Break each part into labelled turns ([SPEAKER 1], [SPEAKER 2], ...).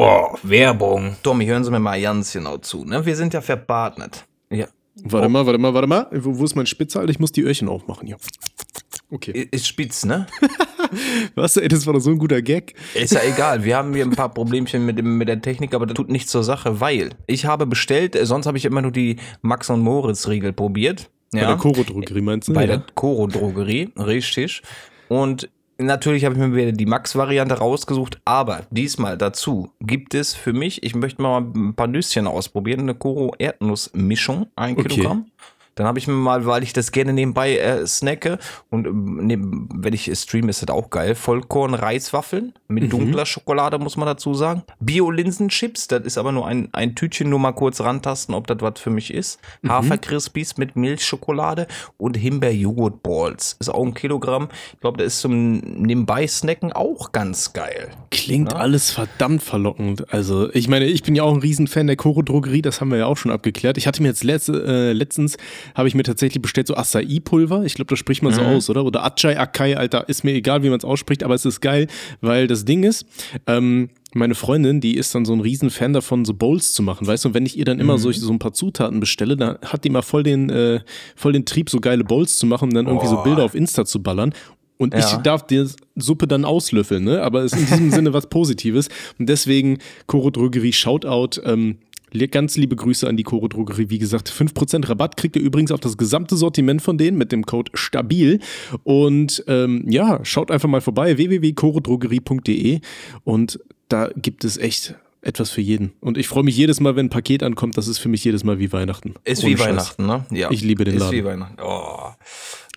[SPEAKER 1] Oh, Werbung. Tommy, hören Sie mir mal ganz genau zu. Ne? Wir sind ja verpartnet. Ja.
[SPEAKER 2] Warte mal, warte mal, warte mal. Wo, wo ist mein Spitze, Alter? Ich muss die Öhrchen aufmachen hier.
[SPEAKER 1] Okay. Ist spitz, ne?
[SPEAKER 2] Was, ey, das war doch so ein guter Gag.
[SPEAKER 1] Ist ja egal. Wir haben hier ein paar Problemchen mit, dem, mit der Technik, aber das tut nichts zur Sache, weil ich habe bestellt, äh, sonst habe ich immer nur die Max und Moritz Riegel probiert.
[SPEAKER 2] Ja. Bei der Koro-Drogerie meinst du?
[SPEAKER 1] Bei ja. der Koro-Drogerie, richtig. Und Natürlich habe ich mir wieder die Max-Variante rausgesucht, aber diesmal dazu gibt es für mich, ich möchte mal ein paar Nüsschen ausprobieren, eine Koro-Erdnuss-Mischung, ein okay. Kilogramm. Dann habe ich mir mal, weil ich das gerne nebenbei äh, snacke und äh, neben, wenn ich streame, ist das auch geil. Vollkorn-Reiswaffeln mit mhm. dunkler Schokolade, muss man dazu sagen. Bio-Linsenchips, das ist aber nur ein, ein Tütchen, nur mal kurz rantasten, ob das was für mich ist. Mhm. Haferkrispies mit Milchschokolade und Himbeer-Joghurt-Balls. Ist auch ein Kilogramm. Ich glaube, das ist zum Nebenbei-Snacken auch ganz geil.
[SPEAKER 2] Klingt ja? alles verdammt verlockend. Also, ich meine, ich bin ja auch ein Riesenfan der Koro-Drogerie, das haben wir ja auch schon abgeklärt. Ich hatte mir jetzt letzt, äh, letztens habe ich mir tatsächlich bestellt, so Acai-Pulver. Ich glaube, das spricht man so mhm. aus, oder? Oder Achai, Akai, Alter, ist mir egal, wie man es ausspricht, aber es ist geil, weil das Ding ist, ähm, meine Freundin, die ist dann so ein Riesenfan davon, so Bowls zu machen, weißt du? Und wenn ich ihr dann immer mhm. solche, so ein paar Zutaten bestelle, dann hat die mal voll den, äh, voll den Trieb, so geile Bowls zu machen und dann irgendwie oh. so Bilder auf Insta zu ballern. Und ja. ich darf die Suppe dann auslöffeln, ne? Aber es ist in diesem Sinne was Positives. Und deswegen, Koro Drogerie, Shoutout. Ähm, Ganz liebe Grüße an die Koro Drogerie. Wie gesagt, 5% Rabatt kriegt ihr übrigens auf das gesamte Sortiment von denen mit dem Code STABIL. Und ähm, ja, schaut einfach mal vorbei, www.korodrogerie.de und da gibt es echt etwas für jeden. Und ich freue mich jedes Mal, wenn ein Paket ankommt. Das ist für mich jedes Mal wie Weihnachten.
[SPEAKER 1] Ist Ohne wie Scheiß. Weihnachten, ne?
[SPEAKER 2] Ja. Ich liebe den
[SPEAKER 1] ist
[SPEAKER 2] Laden.
[SPEAKER 1] Ist wie Weihnachten. Oh,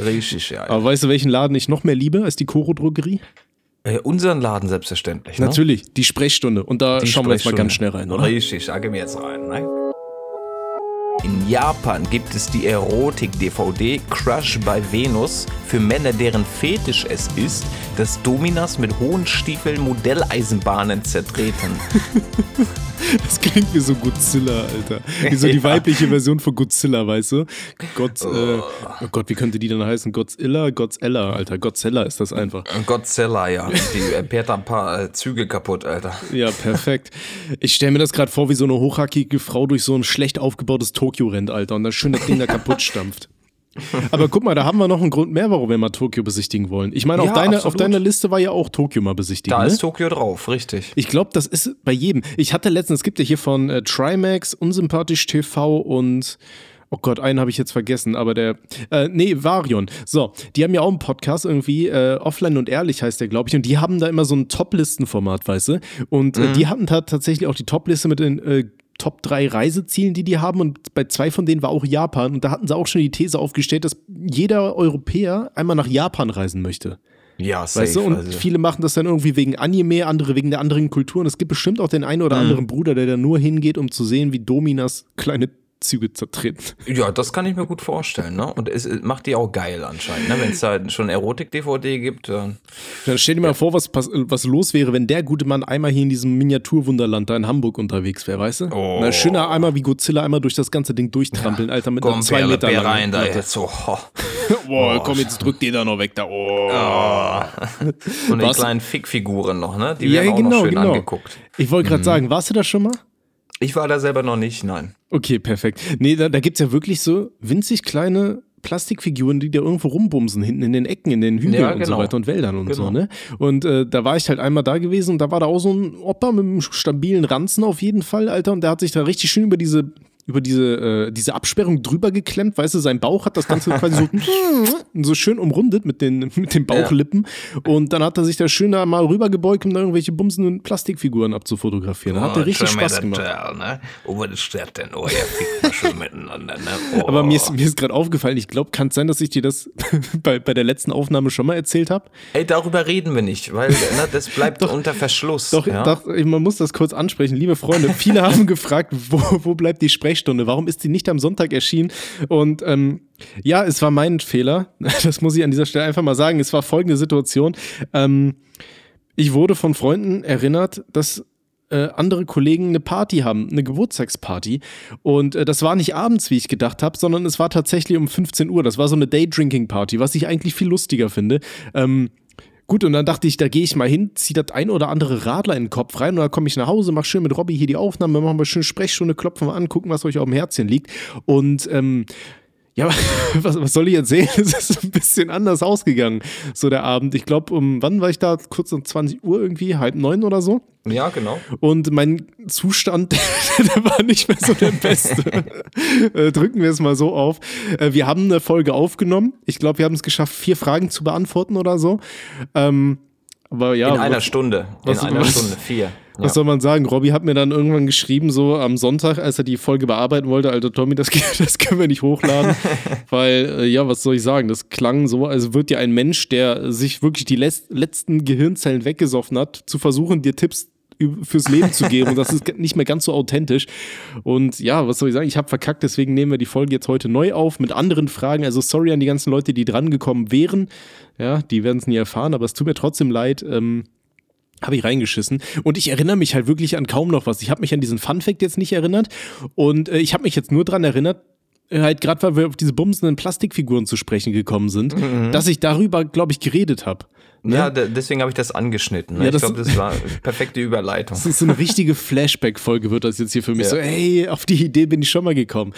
[SPEAKER 1] richtig, ja.
[SPEAKER 2] Aber weißt du, welchen Laden ich noch mehr liebe als die Koro Drogerie?
[SPEAKER 1] Äh, unseren Laden selbstverständlich.
[SPEAKER 2] Ne? Natürlich, die Sprechstunde. Und da die schauen wir jetzt mal ganz schnell rein, oder?
[SPEAKER 1] Richtig, sage mir jetzt rein. Ne? In Japan gibt es die Erotik-DVD Crush bei Venus für Männer, deren Fetisch es ist, dass Dominas mit hohen Stiefeln Modelleisenbahnen zertreten.
[SPEAKER 2] Das klingt wie so Godzilla, Alter. Wie so die ja. weibliche Version von Godzilla, weißt du? Gott, oh. Äh, oh Gott, wie könnte die dann heißen? Godzilla, Godzilla, Alter. Godzilla ist das einfach.
[SPEAKER 1] Godzilla, ja. Die äh, ein paar äh, Züge kaputt, Alter.
[SPEAKER 2] Ja, perfekt. Ich stelle mir das gerade vor, wie so eine hochhackige Frau durch so ein schlecht aufgebautes Tokio rennt, Alter, und das schöne Ding da kaputt stampft. Aber guck mal, da haben wir noch einen Grund mehr, warum wir mal Tokio besichtigen wollen. Ich meine, ja, auf, deine, auf deiner Liste war ja auch Tokio mal besichtigen.
[SPEAKER 1] Da
[SPEAKER 2] ne?
[SPEAKER 1] ist Tokio drauf, richtig.
[SPEAKER 2] Ich glaube, das ist bei jedem. Ich hatte letztens, es gibt ja hier von äh, Trimax, Unsympathisch TV und Oh Gott, einen habe ich jetzt vergessen, aber der. Äh, nee, Varion. So, die haben ja auch einen Podcast irgendwie, äh, Offline und Ehrlich heißt der, glaube ich. Und die haben da immer so ein Top-Listen-Format, weißt du? Und äh, mhm. die hatten da tatsächlich auch die Top-Liste mit den äh, Top 3 Reisezielen, die die haben. Und bei zwei von denen war auch Japan. Und da hatten sie auch schon die These aufgestellt, dass jeder Europäer einmal nach Japan reisen möchte.
[SPEAKER 1] Ja, safe,
[SPEAKER 2] weißt du? Und also. viele machen das dann irgendwie wegen Anime, andere wegen der anderen Kultur. Und es gibt bestimmt auch den einen oder mhm. anderen Bruder, der da nur hingeht, um zu sehen, wie Dominas kleine Züge zertreten.
[SPEAKER 1] Ja, das kann ich mir gut vorstellen. Ne? Und es macht die auch geil anscheinend. Ne? Wenn es da schon Erotik-DVD gibt. Dann,
[SPEAKER 2] dann stell dir ja. mal vor, was, was los wäre, wenn der gute Mann einmal hier in diesem Miniaturwunderland da in Hamburg unterwegs wäre, weißt du? Oh. Na, schöner einmal wie Godzilla einmal durch das ganze Ding durchtrampeln, ja. Alter, mit
[SPEAKER 1] komm,
[SPEAKER 2] einem zwei Meter
[SPEAKER 1] Bär rein da jetzt so.
[SPEAKER 2] Oh. Boah, oh. komm, jetzt drück die da noch weg da. Oh.
[SPEAKER 1] oh. Und die kleinen Fickfiguren noch, ne? Die werden ja, genau, auch noch schön genau. angeguckt.
[SPEAKER 2] Ich wollte gerade mhm. sagen, warst du da schon mal?
[SPEAKER 1] Ich war da selber noch nicht, nein.
[SPEAKER 2] Okay, perfekt. Nee, da, da gibt es ja wirklich so winzig kleine Plastikfiguren, die da irgendwo rumbumsen, hinten in den Ecken, in den Hügeln ja, genau. und so genau. weiter und Wäldern und genau. so, ne? Und äh, da war ich halt einmal da gewesen und da war da auch so ein Opa mit einem stabilen Ranzen auf jeden Fall, Alter, und der hat sich da richtig schön über diese über diese, äh, diese Absperrung drüber geklemmt, weißt du, sein Bauch hat das Ganze quasi so, so schön umrundet mit den, mit den Bauchlippen. Ja. Und dann hat er sich da schön da mal rübergebeugt, um da irgendwelche bumsenden Plastikfiguren abzufotografieren. Da hat er richtig Spaß gemacht. Tell, ne? Oh, das denn? Oh, ja, schon miteinander, ne? Oh. Aber mir ist, mir ist gerade aufgefallen, ich glaube, kann es sein, dass ich dir das bei, bei der letzten Aufnahme schon mal erzählt habe?
[SPEAKER 1] Ey, darüber reden wir nicht, weil ne, das bleibt doch, unter Verschluss.
[SPEAKER 2] Doch, ja? doch, man muss das kurz ansprechen. Liebe Freunde, viele haben gefragt, wo, wo bleibt die Sprechstunde? Sprechstunde? Warum ist sie nicht am Sonntag erschienen? Und ähm, ja, es war mein Fehler. Das muss ich an dieser Stelle einfach mal sagen. Es war folgende Situation. Ähm, ich wurde von Freunden erinnert, dass äh, andere Kollegen eine Party haben, eine Geburtstagsparty. Und äh, das war nicht abends, wie ich gedacht habe, sondern es war tatsächlich um 15 Uhr. Das war so eine Daydrinking-Party, was ich eigentlich viel lustiger finde. Ähm, Gut, und dann dachte ich, da gehe ich mal hin, ziehe das ein oder andere Radler in den Kopf rein und dann komme ich nach Hause, mach schön mit Robby hier die Aufnahme, machen wir schön Sprechstunde, klopfen wir an, gucken, was euch auf dem Herzchen liegt. Und ähm, ja, was, was soll ich erzählen? Es ist ein bisschen anders ausgegangen, so der Abend. Ich glaube, um wann war ich da? Kurz um 20 Uhr irgendwie, halb neun oder so.
[SPEAKER 1] Ja, genau.
[SPEAKER 2] Und mein Zustand, der war nicht mehr so der beste. Äh, drücken wir es mal so auf. Äh, wir haben eine Folge aufgenommen. Ich glaube, wir haben es geschafft, vier Fragen zu beantworten oder so. Ähm, aber ja,
[SPEAKER 1] In einer Stunde. In
[SPEAKER 2] was-
[SPEAKER 1] einer
[SPEAKER 2] was-
[SPEAKER 1] Stunde. Vier.
[SPEAKER 2] Was soll man sagen? Robby hat mir dann irgendwann geschrieben, so am Sonntag, als er die Folge bearbeiten wollte, Alter Tommy, das, das können wir nicht hochladen. weil, äh, ja, was soll ich sagen? Das klang so, als wird dir ein Mensch, der sich wirklich die letzten Gehirnzellen weggesoffen hat, zu versuchen, dir Tipps fürs Leben zu geben. Und das ist nicht mehr ganz so authentisch. Und ja, was soll ich sagen? Ich habe verkackt, deswegen nehmen wir die Folge jetzt heute neu auf mit anderen Fragen. Also sorry an die ganzen Leute, die drangekommen wären. Ja, die werden es nie erfahren, aber es tut mir trotzdem leid. Ähm, habe ich reingeschissen. Und ich erinnere mich halt wirklich an kaum noch was. Ich habe mich an diesen Fun-Fact jetzt nicht erinnert. Und äh, ich habe mich jetzt nur dran erinnert, äh, halt gerade weil wir auf diese bumsenden Plastikfiguren zu sprechen gekommen sind, dass ich darüber, glaube ich, geredet habe. Ne?
[SPEAKER 1] Ja, de- deswegen habe ich das angeschnitten. Ne?
[SPEAKER 2] Ja,
[SPEAKER 1] ich
[SPEAKER 2] das-
[SPEAKER 1] glaube, das war perfekte Überleitung.
[SPEAKER 2] Das ist so eine richtige Flashback-Folge, wird das jetzt hier für mich.
[SPEAKER 1] Ja.
[SPEAKER 2] So, hey, auf die Idee bin ich schon mal gekommen.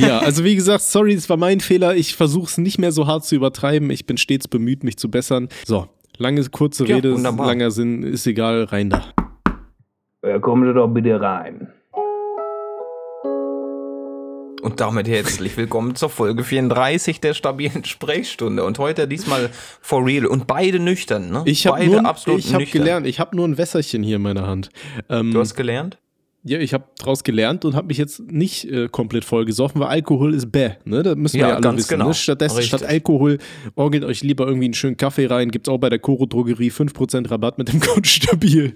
[SPEAKER 2] Ja, also wie gesagt, sorry, es war mein Fehler. Ich versuche es nicht mehr so hart zu übertreiben. Ich bin stets bemüht, mich zu bessern. So, lange, kurze
[SPEAKER 1] Ja,
[SPEAKER 2] Rede,
[SPEAKER 1] wunderbar.
[SPEAKER 2] langer Sinn, ist egal, rein da.
[SPEAKER 3] Ja, kommen Sie doch bitte rein.
[SPEAKER 1] Und damit herzlich willkommen zur Folge 34 der stabilen Sprechstunde. Und heute diesmal for real. Und beide nüchtern, ne?
[SPEAKER 2] Ich habe
[SPEAKER 1] beide
[SPEAKER 2] nur,
[SPEAKER 1] absolut
[SPEAKER 2] ich hab
[SPEAKER 1] nüchtern.
[SPEAKER 2] gelernt, ich habe nur ein Wässerchen hier in meiner Hand. Ähm,
[SPEAKER 1] Du hast gelernt?
[SPEAKER 2] Ja, ich habe daraus gelernt und habe mich jetzt nicht äh, komplett voll gesoffen, weil Alkohol ist bäh, ne? Das müssen wir
[SPEAKER 1] Ja,
[SPEAKER 2] ja alle
[SPEAKER 1] ganz
[SPEAKER 2] wissen.
[SPEAKER 1] genau.
[SPEAKER 2] Ne? Stattdessen,
[SPEAKER 1] Richtig.
[SPEAKER 2] statt Alkohol, orgelt euch lieber irgendwie einen schönen Kaffee rein. Gibt's auch bei der Coro Drogerie 5% Rabatt mit dem Code Stabil.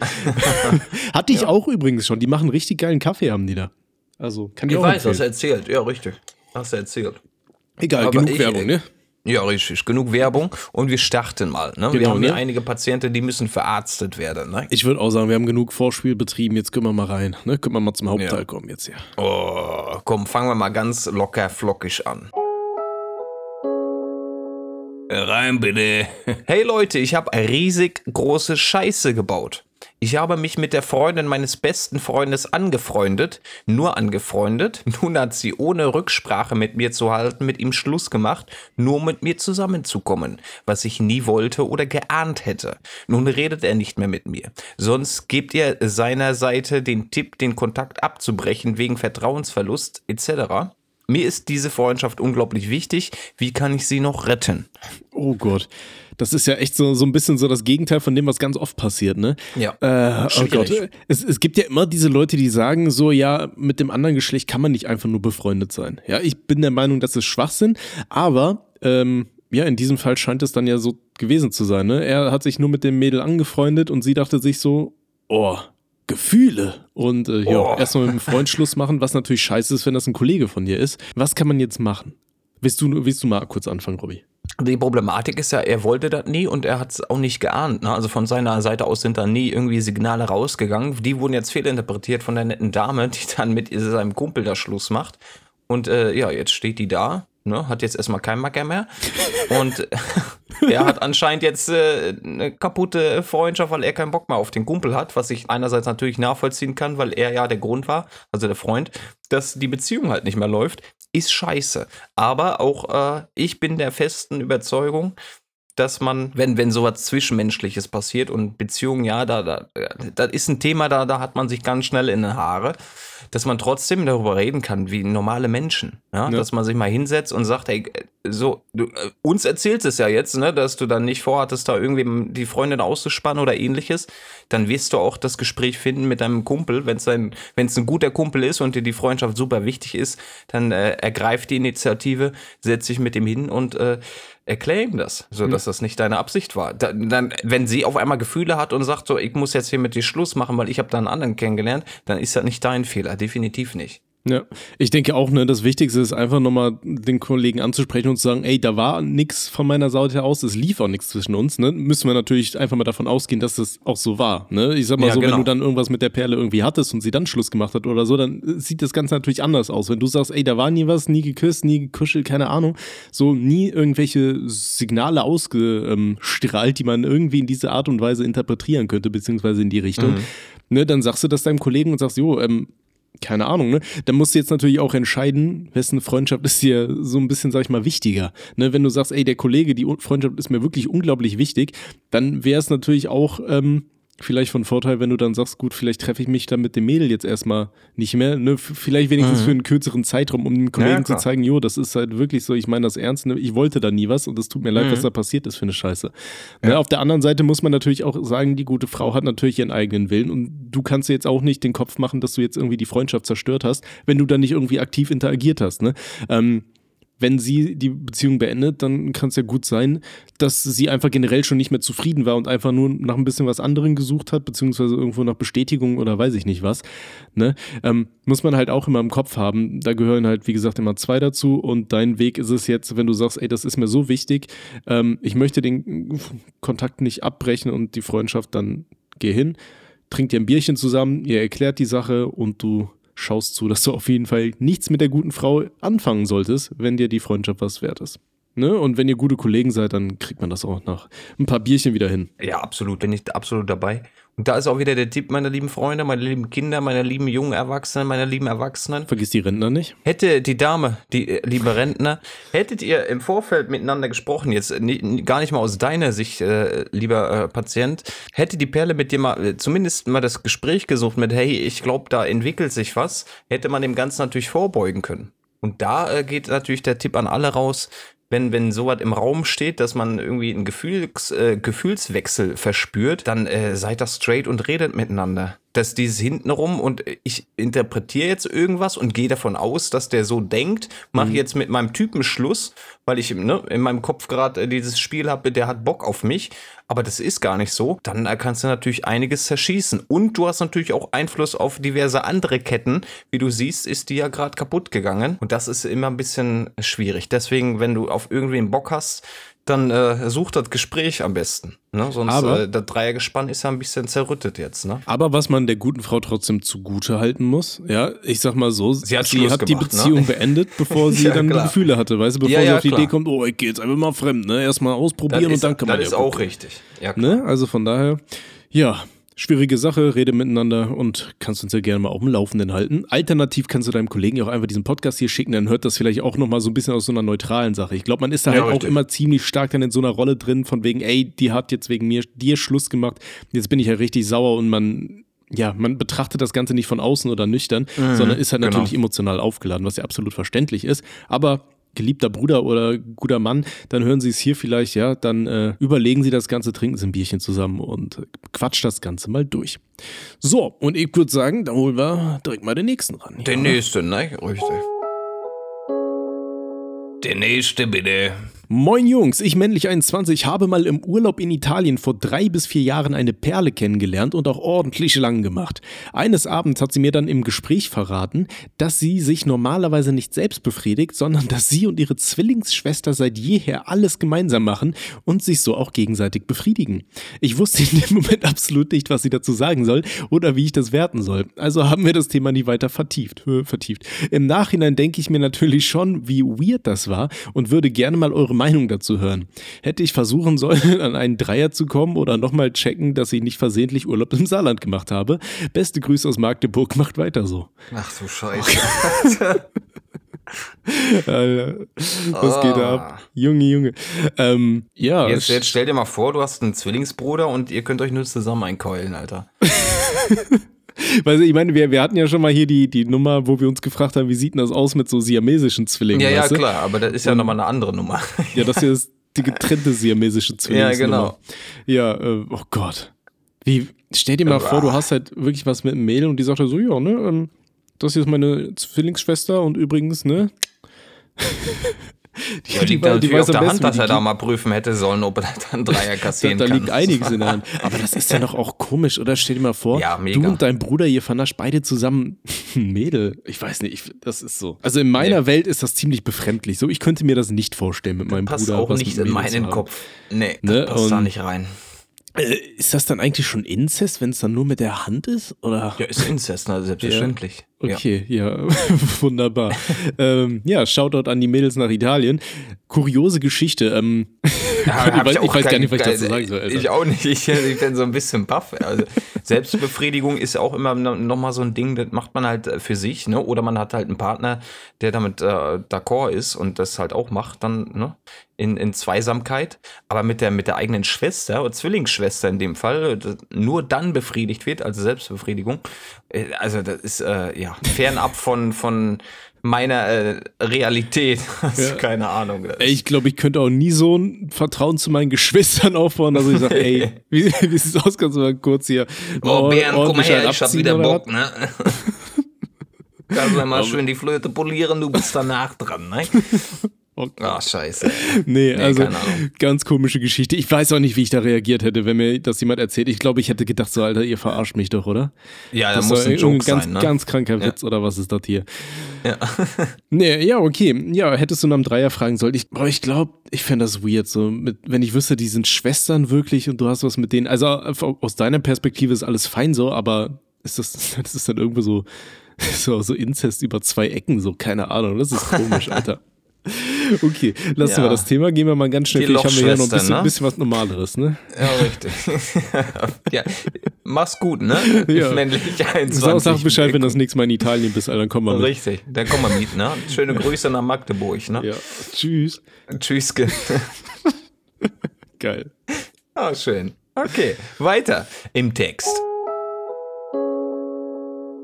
[SPEAKER 2] Hatte ich auch übrigens schon. Die machen richtig geilen Kaffee, haben die da. Also, kann ich,
[SPEAKER 1] Ich
[SPEAKER 2] auch
[SPEAKER 1] weiß, hast du
[SPEAKER 2] empfehlen.
[SPEAKER 1] erzählt. Ja, richtig. Hast du erzählt.
[SPEAKER 2] Egal,
[SPEAKER 1] aber
[SPEAKER 2] genug
[SPEAKER 1] ich-
[SPEAKER 2] Werbung, ne?
[SPEAKER 1] Ja, richtig. Genug Werbung. Und wir starten mal. Ne? wir
[SPEAKER 2] Genau,
[SPEAKER 1] haben hier
[SPEAKER 2] ne?
[SPEAKER 1] einige Patienten, die müssen verarztet werden. Ne?
[SPEAKER 2] Ich würde auch sagen, wir haben genug Vorspiel betrieben, jetzt können wir mal rein. Ne? Können wir mal zum Hauptteil
[SPEAKER 1] Ja.
[SPEAKER 2] kommen jetzt hier.
[SPEAKER 1] Oh, komm, fangen wir mal ganz locker flockig an. Rein bitte. Hey Leute, ich habe riesig große Scheiße gebaut. Ich habe mich mit der Freundin meines besten Freundes angefreundet, nur angefreundet. Nun hat sie ohne Rücksprache mit mir zu halten, mit ihm Schluss gemacht, nur mit mir zusammenzukommen, was ich nie wollte oder geahnt hätte. Nun redet er nicht mehr mit mir. Sonst gibt er seiner Seite den Tipp, den Kontakt abzubrechen wegen Vertrauensverlust etc. Mir ist diese Freundschaft unglaublich wichtig. Wie kann ich sie noch retten?
[SPEAKER 2] Oh Gott. Das ist ja echt so, so ein bisschen so das Gegenteil von dem, was ganz oft passiert, ne?
[SPEAKER 1] Ja.
[SPEAKER 2] Äh, oh. Gott. Es, es gibt ja immer diese Leute, die sagen so, ja, mit dem anderen Geschlecht kann man nicht einfach nur befreundet sein. Ja, ich bin der Meinung, das ist Schwachsinn, aber ähm, ja, in diesem Fall scheint es dann ja so gewesen zu sein, ne? Er hat sich nur mit dem Mädel angefreundet und sie dachte sich so, oh, Gefühle. Und äh, ja,
[SPEAKER 1] Oh.
[SPEAKER 2] erstmal mit dem Freund Schluss machen, was natürlich scheiße ist, wenn das ein Kollege von dir ist. Was kann man jetzt machen? Willst du, willst du mal kurz anfangen, Robby?
[SPEAKER 1] Die Problematik ist ja, er wollte das nie und er hat es auch nicht geahnt. Ne? Also von seiner Seite aus sind da nie irgendwie Signale rausgegangen. Die wurden jetzt fehlinterpretiert von der netten Dame, die dann mit seinem Kumpel da Schluss macht. Und äh, ja, jetzt steht die da, ne? hat jetzt erstmal keinen Macker mehr. Und er hat anscheinend jetzt äh, eine kaputte Freundschaft, weil er keinen Bock mehr auf den Kumpel hat, was ich einerseits natürlich nachvollziehen kann, weil er ja der Grund war, also der Freund, dass die Beziehung halt nicht mehr läuft, ist scheiße. Aber auch äh, ich bin der festen Überzeugung, dass man, wenn, wenn sowas Zwischenmenschliches passiert und Beziehungen, ja, da, da, das ist ein Thema, da, da hat man sich ganz schnell in den Haare, dass man trotzdem darüber reden kann, wie normale Menschen. Ja?
[SPEAKER 2] Ja.
[SPEAKER 1] Dass man sich mal hinsetzt und sagt, hey, so, du, äh, uns erzählst es ja jetzt, ne, dass du dann nicht vorhattest, da irgendwie die Freundin auszuspannen oder ähnliches, dann wirst du auch das Gespräch finden mit deinem Kumpel, wenn es ein, wenn's ein guter Kumpel ist und dir die Freundschaft super wichtig ist, dann äh, ergreif die Initiative, setz dich mit ihm hin und äh, erklär ihm das, so dass das nicht deine Absicht war. Da, dann, wenn sie auf einmal Gefühle hat und sagt, so, ich muss jetzt hier mit dir Schluss machen, weil ich habe da einen anderen kennengelernt, dann ist das nicht dein Fehler, definitiv nicht.
[SPEAKER 2] Ja, ich denke auch, ne, das Wichtigste ist einfach nochmal den Kollegen anzusprechen und zu sagen, ey, da war nichts von meiner Seite aus, es lief auch nichts zwischen uns, ne? Müssen wir natürlich einfach mal davon ausgehen, dass das auch so war, ne? Ich sag mal
[SPEAKER 1] Ja,
[SPEAKER 2] so,
[SPEAKER 1] genau.
[SPEAKER 2] wenn du dann irgendwas mit der Perle irgendwie hattest und sie dann Schluss gemacht hat oder so, dann sieht das Ganze natürlich anders aus. Wenn du sagst, ey, da war nie was, nie geküsst, nie gekuschelt, keine Ahnung, so nie irgendwelche Signale ausgestrahlt, die man irgendwie in diese Art und Weise interpretieren könnte, beziehungsweise in die Richtung,
[SPEAKER 1] Mhm.
[SPEAKER 2] ne, dann sagst du das deinem Kollegen und sagst, jo, ähm, keine Ahnung, ne? Dann musst du jetzt natürlich auch entscheiden, wessen Freundschaft ist dir so ein bisschen, sag ich mal, wichtiger. Ne? Wenn du sagst, ey, der Kollege, die Freundschaft ist mir wirklich unglaublich wichtig, dann wäre es natürlich auch ähm, vielleicht von Vorteil, wenn du dann sagst, gut, vielleicht treffe ich mich dann mit dem Mädel jetzt erstmal nicht mehr. Ne? Vielleicht wenigstens
[SPEAKER 1] Mhm.
[SPEAKER 2] für einen kürzeren Zeitraum, um dem Kollegen zu
[SPEAKER 1] klar.
[SPEAKER 2] zeigen, jo, das ist halt wirklich so, ich meine das ernst, ne? ich wollte da nie was und es tut mir leid,
[SPEAKER 1] Mhm.
[SPEAKER 2] was da passiert ist für eine Scheiße. Ne?
[SPEAKER 1] Ja.
[SPEAKER 2] Auf der anderen Seite muss man natürlich auch sagen, die gute Frau hat natürlich ihren eigenen Willen und du kannst dir jetzt auch nicht den Kopf machen, dass du jetzt irgendwie die Freundschaft zerstört hast, wenn du dann nicht irgendwie aktiv interagiert hast. Ne? Ähm, wenn sie die Beziehung beendet, dann kann es ja gut sein, dass sie einfach generell schon nicht mehr zufrieden war und einfach nur nach ein bisschen was anderem gesucht hat, beziehungsweise irgendwo nach Bestätigung oder weiß ich nicht was. Ne? Ähm, muss man halt auch immer im Kopf haben. Da gehören halt, wie gesagt, immer zwei dazu und dein Weg ist es jetzt, wenn du sagst, ey, das ist mir so wichtig, ähm, ich möchte den Kontakt nicht abbrechen und die Freundschaft, dann geh hin, trink dir ein Bierchen zusammen, ihr erklärt die Sache und du schaust zu, dass du auf jeden Fall nichts mit der guten Frau anfangen solltest, wenn dir die Freundschaft was wert ist. Ne? Und wenn ihr gute Kollegen seid, dann kriegt man das auch nach ein paar Bierchen wieder hin.
[SPEAKER 1] Ja, absolut, bin ich absolut dabei. Und da ist auch wieder der Tipp, meine lieben Freunde, meine lieben Kinder, meine lieben jungen Erwachsenen, meine lieben Erwachsenen.
[SPEAKER 2] Vergiss die Rentner nicht.
[SPEAKER 1] Hätte die Dame, die äh, liebe Rentner, hättet ihr im Vorfeld miteinander gesprochen, jetzt äh, gar nicht mal aus deiner Sicht, äh, lieber äh, Patient, hätte die Perle mit dir mal äh, zumindest mal das Gespräch gesucht mit, hey, ich glaube, da entwickelt sich was, hätte man dem Ganzen natürlich vorbeugen können. Und da äh, geht natürlich der Tipp an alle raus, wenn, wenn sowas im Raum steht, dass man irgendwie einen Gefühls, äh, Gefühlswechsel verspürt, dann äh, seid das straight und redet miteinander. Dass dieses hintenrum und ich interpretiere jetzt irgendwas und gehe davon aus, dass der so denkt, mache jetzt mit meinem Typen Schluss, weil ich ne, in meinem Kopf gerade äh, dieses Spiel habe, der hat Bock auf mich, aber das ist gar nicht so, dann äh, kannst du natürlich einiges zerschießen. Und du hast natürlich auch Einfluss auf diverse andere Ketten. Wie du siehst, ist die ja gerade kaputt gegangen. Und das ist immer ein bisschen schwierig. Deswegen, wenn du auf irgendwen Bock hast, dann äh, such das Gespräch am besten. Ne? Sonst
[SPEAKER 2] Aber-
[SPEAKER 1] äh, das Dreiergespann ist ja ein bisschen zerrüttet jetzt. Ne?
[SPEAKER 2] Aber was man der guten Frau trotzdem zugute halten muss, ja, ich sag mal so,
[SPEAKER 1] Sie hat Schluss
[SPEAKER 2] die
[SPEAKER 1] gemacht, ne?
[SPEAKER 2] Beziehung beendet, bevor sie
[SPEAKER 1] Ja,
[SPEAKER 2] dann
[SPEAKER 1] klar.
[SPEAKER 2] Gefühle hatte, weißt du, bevor
[SPEAKER 1] Ja,
[SPEAKER 2] sie
[SPEAKER 1] ja,
[SPEAKER 2] auf die
[SPEAKER 1] klar.
[SPEAKER 2] Idee kommt, oh, ich gehe jetzt einfach mal fremd, ne? Erstmal ausprobieren
[SPEAKER 1] ist,
[SPEAKER 2] und dann kann man
[SPEAKER 1] das ist auch richtig.
[SPEAKER 2] Ne? Also von daher, ja, schwierige Sache, rede miteinander und kannst uns ja gerne mal auf dem Laufenden halten. Alternativ kannst du deinem Kollegen ja auch einfach diesen Podcast hier schicken, dann hört das vielleicht auch nochmal so ein bisschen aus so einer neutralen Sache. Ich glaube, man ist da
[SPEAKER 1] Ja,
[SPEAKER 2] halt auch
[SPEAKER 1] richtig.
[SPEAKER 2] immer ziemlich stark dann in so einer Rolle drin, von wegen, ey, die hat jetzt wegen mir, dir Schluss gemacht, jetzt bin ich ja richtig sauer und man. Ja, man betrachtet das Ganze nicht von außen oder nüchtern, sondern ist halt
[SPEAKER 1] genau.
[SPEAKER 2] natürlich emotional aufgeladen, was ja absolut verständlich ist. Aber geliebter Bruder oder guter Mann, dann hören Sie es hier vielleicht, ja, dann äh, überlegen Sie das Ganze, trinken Sie ein Bierchen zusammen und quatsch das Ganze mal durch. So, und ich würde sagen, dann holen wir direkt mal den nächsten ran.
[SPEAKER 1] Der nächste, ne? Richtig. Der nächste, bitte.
[SPEAKER 2] Moin Jungs, ich männlich 21 habe mal im Urlaub in Italien vor drei bis vier Jahren eine Perle kennengelernt und auch ordentlich lang gemacht. Eines Abends hat sie mir dann im Gespräch verraten, dass sie sich normalerweise nicht selbst befriedigt, sondern dass sie und ihre Zwillingsschwester seit jeher alles gemeinsam machen und sich so auch gegenseitig befriedigen. Ich wusste in dem Moment absolut nicht, was sie dazu sagen soll oder wie ich das werten soll. Also haben wir das Thema nie weiter vertieft. äh, vertieft. Im Nachhinein denke ich mir natürlich schon, wie weird das war und würde gerne mal eure Meinung dazu hören. Hätte ich versuchen sollen, an einen Dreier zu kommen oder nochmal checken, dass ich nicht versehentlich Urlaub im Saarland gemacht habe? Beste Grüße aus Magdeburg, macht weiter so.
[SPEAKER 1] Ach du Scheiße.
[SPEAKER 2] Alter, was geht da ab? Junge, Junge. Ähm, ja,
[SPEAKER 1] Jetzt, jetzt stell dir mal vor, du hast einen Zwillingsbruder und ihr könnt euch nur zusammen einkeulen, Alter.
[SPEAKER 2] Weil ich meine, wir, wir hatten ja schon mal hier die, die Nummer, wo wir uns gefragt haben, wie sieht denn das aus mit so siamesischen Zwillingen?
[SPEAKER 1] Ja, ja, klar, aber das ist ja nochmal eine andere Nummer.
[SPEAKER 2] Ja, das hier ist die getrennte siamesische Zwillingsnummer.
[SPEAKER 1] genau.
[SPEAKER 2] Ja, äh, oh Gott. Wie, stell dir mal vor, du hast halt wirklich was mit einem Mädel und die sagt halt so, ja, ne, ähm, das hier ist meine Zwillingsschwester und übrigens, ne,
[SPEAKER 1] Die, ja, liegt die, natürlich die auf der Hand, dass er da mal prüfen hätte sollen, ob er dann Dreier kassieren
[SPEAKER 2] da,
[SPEAKER 1] da
[SPEAKER 2] kann. Da liegt einiges in der Hand. Aber das ist ja doch auch komisch, oder? Stell dir mal vor, ja, du und dein Bruder, ihr vernascht beide zusammen Mädel. Ich weiß nicht, das ist so. Also in meiner nee. Welt ist das ziemlich befremdlich. So, ich könnte mir das nicht vorstellen mit meinem
[SPEAKER 1] passt
[SPEAKER 2] Bruder.
[SPEAKER 1] Passt auch nicht in meinen Kopf. Nee, ne? passt und, da nicht rein.
[SPEAKER 2] Äh, ist das dann eigentlich schon Inzest, wenn es dann nur mit der Hand ist? Oder?
[SPEAKER 1] Ja, ist Inzest, also selbstverständlich.
[SPEAKER 2] Ja. Okay, ja, ja. wunderbar. ähm, ja, Shoutout an die Mädels nach Italien. Kuriose Geschichte. Ähm,
[SPEAKER 1] ja, ich, weiß, ich, ich weiß gar nicht, was ich dazu sagen soll. Alter. Ich auch nicht. Ich, ich bin so ein bisschen baff. Also, Selbstbefriedigung ist auch immer nochmal so ein Ding, das macht man halt für sich, ne? Oder man hat halt einen Partner, der damit äh, d'accord ist und das halt auch macht, dann, ne? In, in Zweisamkeit. Aber mit der, mit der eigenen Schwester oder Zwillingsschwester in dem Fall, nur dann befriedigt wird, also Selbstbefriedigung. Äh, also, das ist, äh, ja, fernab von, von meiner äh, Realität. Ja. Keine Ahnung.
[SPEAKER 2] Ich glaube, ich könnte auch nie so ein Vertrauen zu meinen Geschwistern aufbauen, dass ich sage, ey, wie, wie sieht es aus? Kannst du mal kurz hier.
[SPEAKER 1] Oh, Bernd, komm mal her, ich hab wieder Bock, ne? Kannst du mal schön die Flöte polieren, du bist danach dran, ne? Oh, oh scheiße.
[SPEAKER 2] Nee, nee also ganz komische Geschichte. Ich weiß auch nicht, wie ich da reagiert hätte, wenn mir das jemand erzählt. Ich glaube, ich hätte gedacht, so, Alter, ihr verarscht mich doch, oder?
[SPEAKER 1] Ja, das muss ein Joke
[SPEAKER 2] ganz,
[SPEAKER 1] sein, ne?
[SPEAKER 2] ganz kranker Witz,
[SPEAKER 1] ja.
[SPEAKER 2] oder was ist das hier?
[SPEAKER 1] Ja.
[SPEAKER 2] nee, ja, okay. Ja, hättest du nach einem Dreier fragen sollen. Ich, ich glaube, ich fände das weird, so, mit, wenn ich wüsste, die sind Schwestern wirklich und du hast was mit denen. Also aus deiner Perspektive ist alles fein so, aber ist das, das ist dann irgendwo so, so, so Inzest über zwei Ecken, so, keine Ahnung. Das ist komisch, Alter. Okay, lassen ja. wir das Thema. Gehen wir mal ganz schnell.
[SPEAKER 1] Vielleicht haben wir
[SPEAKER 2] ja noch ein bisschen, ne? bisschen, was Normaleres, ne?
[SPEAKER 1] Ja, richtig. ja, mach's gut, ne?
[SPEAKER 2] Ja. Männlich 21. Sag, sag Bescheid, wenn du das nächste Mal in Italien bist, Alter, dann kommen wir mit.
[SPEAKER 1] Richtig, dann kommen wir mit, ne? Schöne Grüße nach Magdeburg, ne?
[SPEAKER 2] Ja, tschüss.
[SPEAKER 1] Tschüss.
[SPEAKER 2] Geil.
[SPEAKER 1] Ah, oh, schön. Okay, weiter im Text.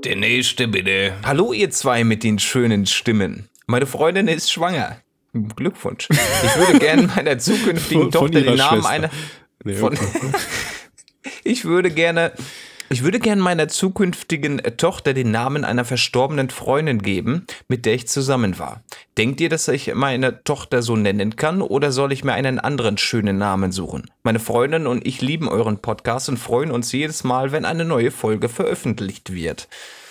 [SPEAKER 1] Der nächste bitte. Hallo ihr zwei mit den schönen Stimmen. Meine Freundin ist schwanger. Glückwunsch. Ich würde gerne meiner zukünftigen von, Tochter von den Namen einer. Nee, von, ich würde gerne. Ich würde gerne meiner zukünftigen Tochter den Namen einer verstorbenen Freundin geben, mit der ich zusammen war. Denkt ihr, dass ich meine Tochter so nennen kann oder soll ich mir einen anderen schönen Namen suchen? Meine Freundin und ich lieben euren Podcast und freuen uns jedes Mal, wenn eine neue Folge veröffentlicht wird.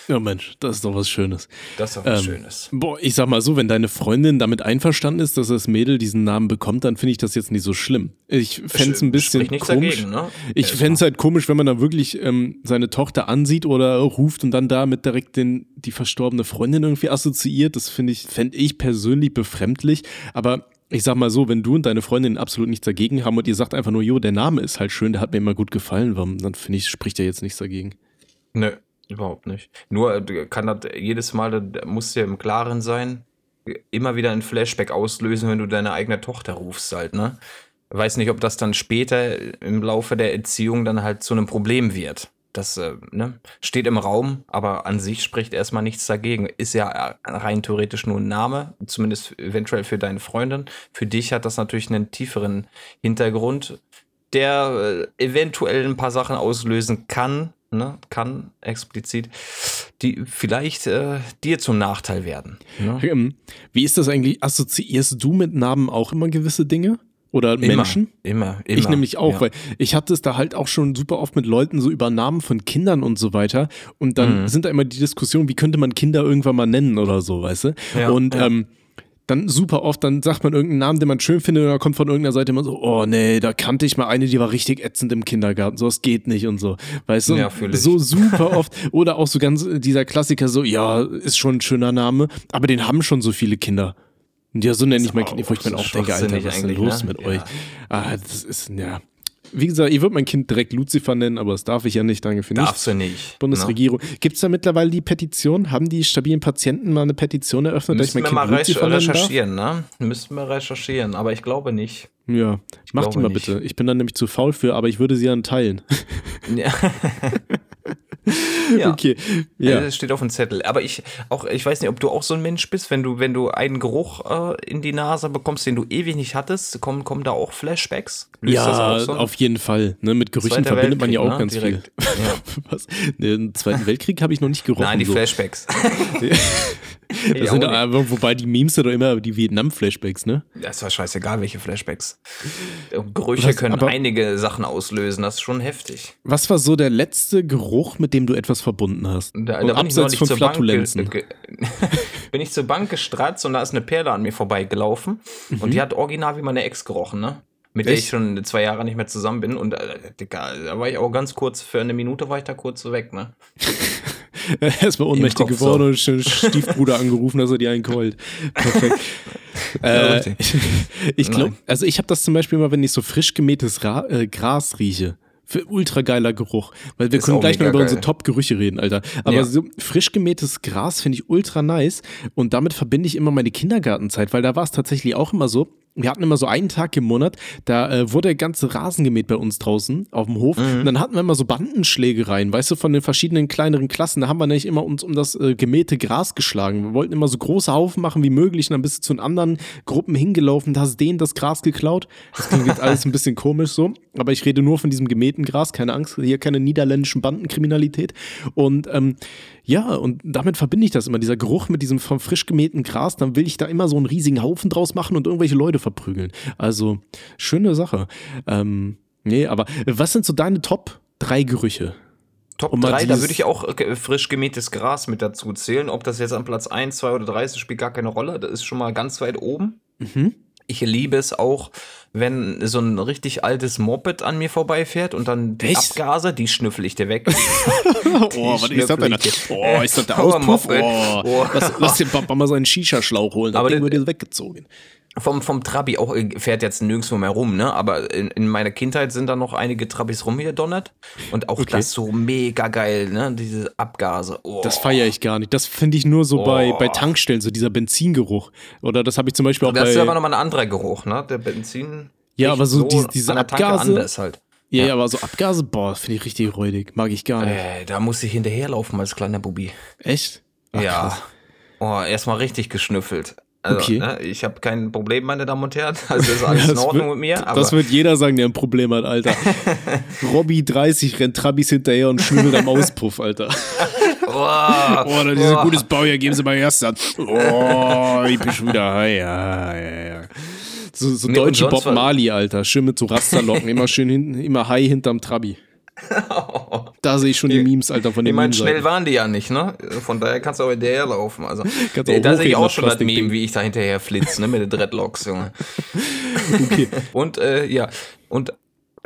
[SPEAKER 2] Ja, Mensch, das ist doch was Schönes.
[SPEAKER 1] Das ist doch was ähm, Schönes.
[SPEAKER 2] Boah, ich sag mal so, wenn deine Freundin damit einverstanden ist, dass das Mädel diesen Namen bekommt, dann finde ich das jetzt nicht so schlimm. Ich fände es ein bisschen komisch. Dagegen, ne? Ich fände es halt komisch, wenn man da wirklich ähm, seine Tochter ansieht oder ruft und dann damit direkt den, die verstorbene Freundin irgendwie assoziiert. Das finde ich, fände ich persönlich befremdlich. Aber ich sag mal so, wenn du und deine Freundin absolut nichts dagegen haben und ihr sagt einfach nur, jo, der Name ist halt schön, der hat mir immer gut gefallen, dann finde ich, spricht er jetzt nichts dagegen.
[SPEAKER 1] Nö, Überhaupt nicht. Nur äh, kann das jedes Mal, da musst du ja im Klaren sein, immer wieder ein Flashback auslösen, wenn du deine eigene Tochter rufst halt, ne? Weiß nicht, ob das dann später im Laufe der Erziehung dann halt zu einem Problem wird. Das äh, ne, steht im Raum, aber an sich spricht erstmal nichts dagegen. Ist ja rein theoretisch nur ein Name, zumindest eventuell für deine Freundin. Für dich hat das natürlich einen tieferen Hintergrund, der äh, eventuell ein paar Sachen auslösen kann, ne, kann explizit, die vielleicht äh, dir zum Nachteil werden. Ne?
[SPEAKER 2] Ähm, wie ist das eigentlich? Assoziierst du mit Namen auch immer gewisse Dinge? Oder immer, Menschen?
[SPEAKER 1] Immer, immer.
[SPEAKER 2] Ich nämlich auch, ja. weil ich hatte es da halt auch schon super oft mit Leuten so über Namen von Kindern und so weiter. Und dann mhm. sind da immer die Diskussionen, wie könnte man Kinder irgendwann mal nennen oder so, weißt du? Ja, und ja. Ähm, dann super oft, dann sagt man irgendeinen Namen, den man schön findet, und dann kommt von irgendeiner Seite immer so, oh nee, da kannte ich mal eine, die war richtig ätzend im Kindergarten, so, es geht nicht und so. Weißt du? Ja, so super oft. Oder auch so ganz dieser Klassiker, so, ja, ist schon ein schöner Name, aber den haben schon so viele Kinder. Und ja, so nenne ich mein Kind, wo ich mir auch denke, Alter, was ist denn los ne? mit ja. euch? Ah, das ist, ja, wie gesagt, ich würde mein Kind direkt Lucifer nennen, aber das darf ich ja nicht, danke für nichts.
[SPEAKER 1] Darfst du nicht.
[SPEAKER 2] Bundesregierung. No. Gibt es da mittlerweile die Petition? Haben die stabilen Patienten mal eine Petition eröffnet,
[SPEAKER 1] Müssten dass ich mein Kind Lucifer nennen recherchieren, ne? Müssten wir recherchieren, aber ich glaube nicht.
[SPEAKER 2] Ja, ich mach die mal nicht. bitte. Ich bin da nämlich zu faul für, aber ich würde sie dann teilen.
[SPEAKER 1] Ja. ja. Okay. Ja. Das steht auf dem Zettel. Aber ich auch, ich weiß nicht, ob du auch so ein Mensch bist, wenn du, wenn du einen Geruch äh, in die Nase bekommst, den du ewig nicht hattest, kommen, kommen da auch Flashbacks?
[SPEAKER 2] Löst ja, so auf jeden Fall. Ne, mit Gerüchen verbindet man ja auch ne? ganz Direkt. viel. Ja. Was? Den Zweiten Weltkrieg habe ich noch nicht gerochen.
[SPEAKER 1] Nein, die so. Flashbacks.
[SPEAKER 2] Das sind aber, wobei die Memes sind doch immer die Vietnam-Flashbacks, ne?
[SPEAKER 1] Das war scheißegal, welche Flashbacks. Gerüche Was, können einige Sachen auslösen, das ist schon heftig.
[SPEAKER 2] Was war so der letzte Geruch, mit dem du etwas verbunden hast?
[SPEAKER 1] Da, da abseits von Flatulenzen. Bank, bin ich zur Bank gestratzt und da ist eine Perle an mir vorbeigelaufen mhm. und die hat original wie meine Ex gerochen, ne? Mit Echt? der ich schon zwei Jahre nicht mehr zusammen bin und äh, da war ich auch ganz kurz, für eine Minute war ich da kurz weg, ne?
[SPEAKER 2] Erstmal ohnmächtig geworden und Stiefbruder angerufen, dass er die einen keult. Perfekt. äh, ich glaube, also ich habe das zum Beispiel immer, wenn ich so frisch gemähtes Ra äh, Gras rieche. Für ultra geiler Geruch. Weil wir ist können gleich noch über geil. unsere Top-Gerüche reden, Alter. Aber ja. so frisch gemähtes Gras finde ich ultra nice. Und damit verbinde ich immer meine Kindergartenzeit, weil da war es tatsächlich auch immer so, wir hatten immer so einen Tag im Monat, da äh, wurde der ganze Rasen gemäht bei uns draußen auf dem Hof. Mhm. Und dann hatten wir immer so Bandenschlägereien, weißt du, von den verschiedenen kleineren Klassen. Da haben wir nämlich immer uns um das äh, gemähte Gras geschlagen. Wir wollten immer so große Haufen machen wie möglich. Und dann bist du zu den anderen Gruppen hingelaufen, hast denen das Gras geklaut. Das klingt alles ein bisschen komisch so. Aber ich rede nur von diesem gemähten Gras. Keine Angst, hier keine niederländischen Bandenkriminalität. Und ähm, ja, und damit verbinde ich das immer, dieser Geruch mit diesem vom frisch gemähten Gras, dann will ich da immer so einen riesigen Haufen draus machen und irgendwelche Leute verprügeln. Also, schöne Sache. Ähm, nee, aber was sind so deine Top drei Gerüche?
[SPEAKER 1] Top 3, da würde ich auch äh, frisch gemähtes Gras mit dazu zählen. Ob das jetzt an Platz 1, 2 oder 3 ist, spielt gar keine Rolle. Das ist schon mal ganz weit oben. Mhm. Ich liebe es auch, wenn so ein richtig altes Moped an mir vorbeifährt und dann die Echt? Abgase, die schnüffel ich dir weg.
[SPEAKER 2] oh, was ist das denn? Oh, ist das der Auspuff? Oh, oh. Lass, lass den Papa mal so einen Shisha-Schlauch holen.
[SPEAKER 1] Aber Ding wird dir weggezogen vom, vom Trabi auch äh, fährt jetzt nirgendwo mehr rum, ne? Aber in, in meiner Kindheit sind da noch einige Trabis rumgedonnert. Und auch okay. das so mega geil, ne? Diese Abgase.
[SPEAKER 2] Oh. Das feiere ich gar nicht. Das finde ich nur so oh. bei, bei Tankstellen, so dieser Benzingeruch. Oder das habe ich zum Beispiel auch
[SPEAKER 1] das bei.
[SPEAKER 2] Das
[SPEAKER 1] ist aber nochmal ein anderer Geruch, ne? Der Benzin.
[SPEAKER 2] Ja, aber so, so diese, diese Abgase. Halt. Ja, ja, aber so Abgase, boah, finde ich richtig räudig. Mag ich gar nicht.
[SPEAKER 1] Äh, da muss ich hinterherlaufen als kleiner Bubi.
[SPEAKER 2] Echt?
[SPEAKER 1] Ach, ja. Krass. Oh, erstmal richtig geschnüffelt. Also, okay. ne, ich habe kein Problem, meine Damen und Herren. Also ist alles in Ordnung
[SPEAKER 2] wird,
[SPEAKER 1] mit mir.
[SPEAKER 2] das wird jeder sagen, der ein Problem hat, Alter. Robby 30 rennt Trabis hinterher und schnibbelt am Auspuff, Alter. oh, oh, das ist ein gutes Baujahr, geben Sie mal erst an. Oh, ich bin schon wieder high. Ja, ja, ja. So, so nee, deutsche Bob Marley, Alter. Schön mit so Rasterlocken. immer schön hin, immer high hinterm Trabi. Da sehe ich schon die Memes, Alter, von den
[SPEAKER 1] Ich meine, schnell waren die ja nicht, ne? Von daher kannst du auch hinterher laufen. Also, nee, da sehe ich auch schon das Meme, wie ich da hinterher flitze, ne? Mit den Dreadlocks, Junge. okay. Und äh, ja, und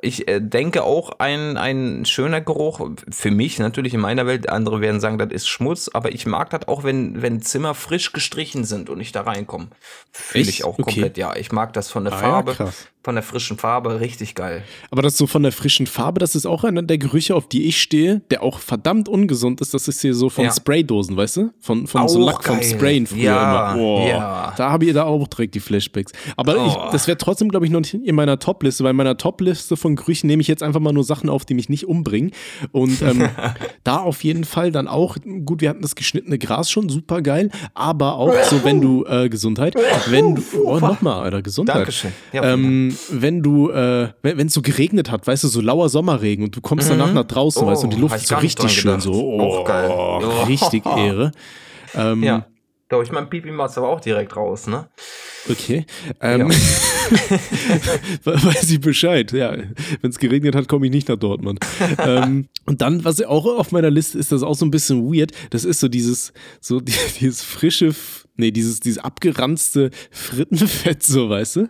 [SPEAKER 1] ich äh, denke auch ein, ein schöner Geruch, für mich natürlich in meiner Welt, andere werden sagen, das ist Schmutz, aber ich mag das auch, wenn, wenn Zimmer frisch gestrichen sind und ich da reinkomme. Fühle ich auch okay. komplett, ja. Ich mag das von der ah, Farbe. Ja, von der frischen Farbe richtig geil.
[SPEAKER 2] Aber das so von der frischen Farbe, das ist auch einer der Gerüche, auf die ich stehe, der auch verdammt ungesund ist. Das ist hier so von ja. Spraydosen, weißt du? Von, von so Lack geil. vom Sprayen früher ja, immer. Oh, ja. Da habe ich da auch direkt die Flashbacks. Aber oh. ich, das wäre trotzdem, glaube ich, noch nicht in meiner Topliste, weil in meiner Topliste von Gerüchen nehme ich jetzt einfach mal nur Sachen auf, die mich nicht umbringen. Und ähm, da auf jeden Fall dann auch, gut, wir hatten das geschnittene Gras schon, super geil, aber auch so, wenn du, äh, Gesundheit, wenn du, oh, nochmal, Alter, Gesundheit. Dankeschön. Ja, ähm, wenn du, äh, wenn es so geregnet hat, weißt du, so lauer Sommerregen und du kommst mhm. danach nach draußen, oh, weißt du, und die Luft ist so richtig schön, so, oh, geil. Oh, richtig Ehre.
[SPEAKER 1] Ähm, ja. Hol ich mein Pipi-Master aber auch direkt raus, ne?
[SPEAKER 2] Okay. Ähm, ja. weiß ich Bescheid. Ja, wenn es geregnet hat, komme ich nicht nach Dortmund. ähm, und dann, was auch auf meiner Liste ist, das auch so ein bisschen weird. Das ist so dieses, so dieses frische, nee, dieses, dieses abgeranzte Frittenfett, so, weißt du?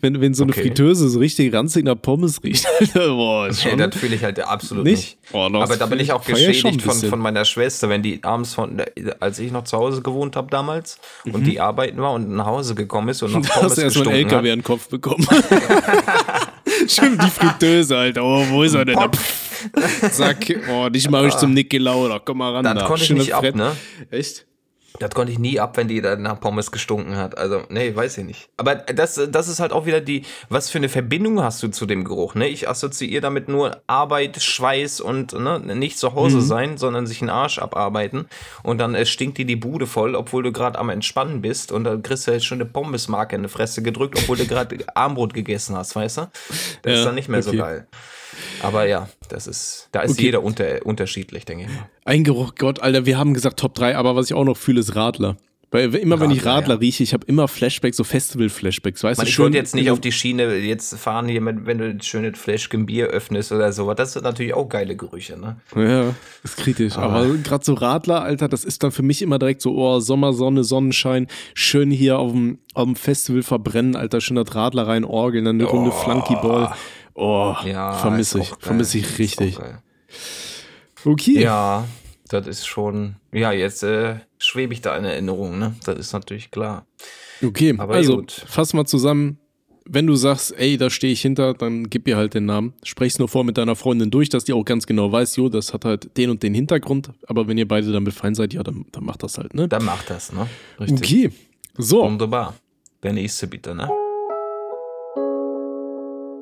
[SPEAKER 2] Wenn, wenn so eine okay. Fritteuse so richtig ranzig nach Pommes riecht.
[SPEAKER 1] Boah, nee, das fühle ich halt absolut nicht. nicht. Oh, Aber da bin ich auch geschädigt von, von meiner Schwester, wenn die abends von, als ich noch zu Hause gewohnt habe damals mhm. und die arbeiten war und nach Hause gekommen ist und noch
[SPEAKER 2] Pommes hast du erstmal einen LKW an den Kopf bekommen. Stimmt, die Fritteuse, Alter. Oh, wo ist er denn? Zack, oh, dich mache ich zum Nicky Lauder. Komm mal ran.
[SPEAKER 1] Das da. konnte ich nicht ab, ne?
[SPEAKER 2] Echt?
[SPEAKER 1] Das konnte ich nie ab, wenn die da nach Pommes gestunken hat. Also, nee, weiß ich nicht. Aber das, das ist halt auch wieder die, was für eine Verbindung hast du zu dem Geruch, ne? Ich assoziiere damit nur Arbeit, Schweiß und ne, nicht zu Hause mhm. sein, sondern sich einen Arsch abarbeiten. Und dann äh, stinkt dir die Bude voll, obwohl du gerade am Entspannen bist. Und dann kriegst du jetzt schon eine Pommesmarke in die Fresse gedrückt, obwohl du gerade Armbrot gegessen hast, weißt du? Das ja, ist dann nicht mehr okay. so geil. Aber ja, das ist, da ist okay. jeder unter, unterschiedlich, denke ich mal.
[SPEAKER 2] Ein Geruch, Gott, Alter, wir haben gesagt Top 3, aber was ich auch noch fühle, ist Radler. Weil immer wenn ich
[SPEAKER 1] Radler,
[SPEAKER 2] Radler
[SPEAKER 1] ja.
[SPEAKER 2] rieche, ich habe immer Flashbacks, so Festival-Flashbacks, weißt
[SPEAKER 1] Man,
[SPEAKER 2] du?
[SPEAKER 1] ich
[SPEAKER 2] schön-
[SPEAKER 1] wollte jetzt nicht auf die Schiene jetzt fahren hier, mit, wenn du ein schönes Fläschchen Bier öffnest oder so. Das sind natürlich auch geile Gerüche, ne?
[SPEAKER 2] Ja, ist kritisch. Aber gerade so Radler, Alter, das ist dann für mich immer direkt so, oh, Sommersonne, Sonnenschein, schön hier auf dem, auf dem Festival verbrennen, Alter, schön das Radler rein orgeln, dann eine Runde Flunkyball. Oh,
[SPEAKER 1] Ja,
[SPEAKER 2] vermisse ich, vermisse ich richtig. Okay.
[SPEAKER 1] Ja, das ist schon. Ja, jetzt äh, schwebe ich da in Erinnerung, ne? Das ist natürlich klar.
[SPEAKER 2] Okay,
[SPEAKER 1] Aber
[SPEAKER 2] also
[SPEAKER 1] gut.
[SPEAKER 2] fass mal zusammen. Wenn du sagst, ey, da stehe ich hinter, dann gib ihr halt den Namen. Sprech's nur vor mit deiner Freundin durch, dass die auch ganz genau weiß, jo, das hat halt den und den Hintergrund. Aber wenn ihr beide damit fein seid, ja, dann, dann macht das halt, ne?
[SPEAKER 1] Dann macht das, ne? Richtig.
[SPEAKER 2] Okay. So,
[SPEAKER 1] Wunderbar. Der nächste bitte, ne?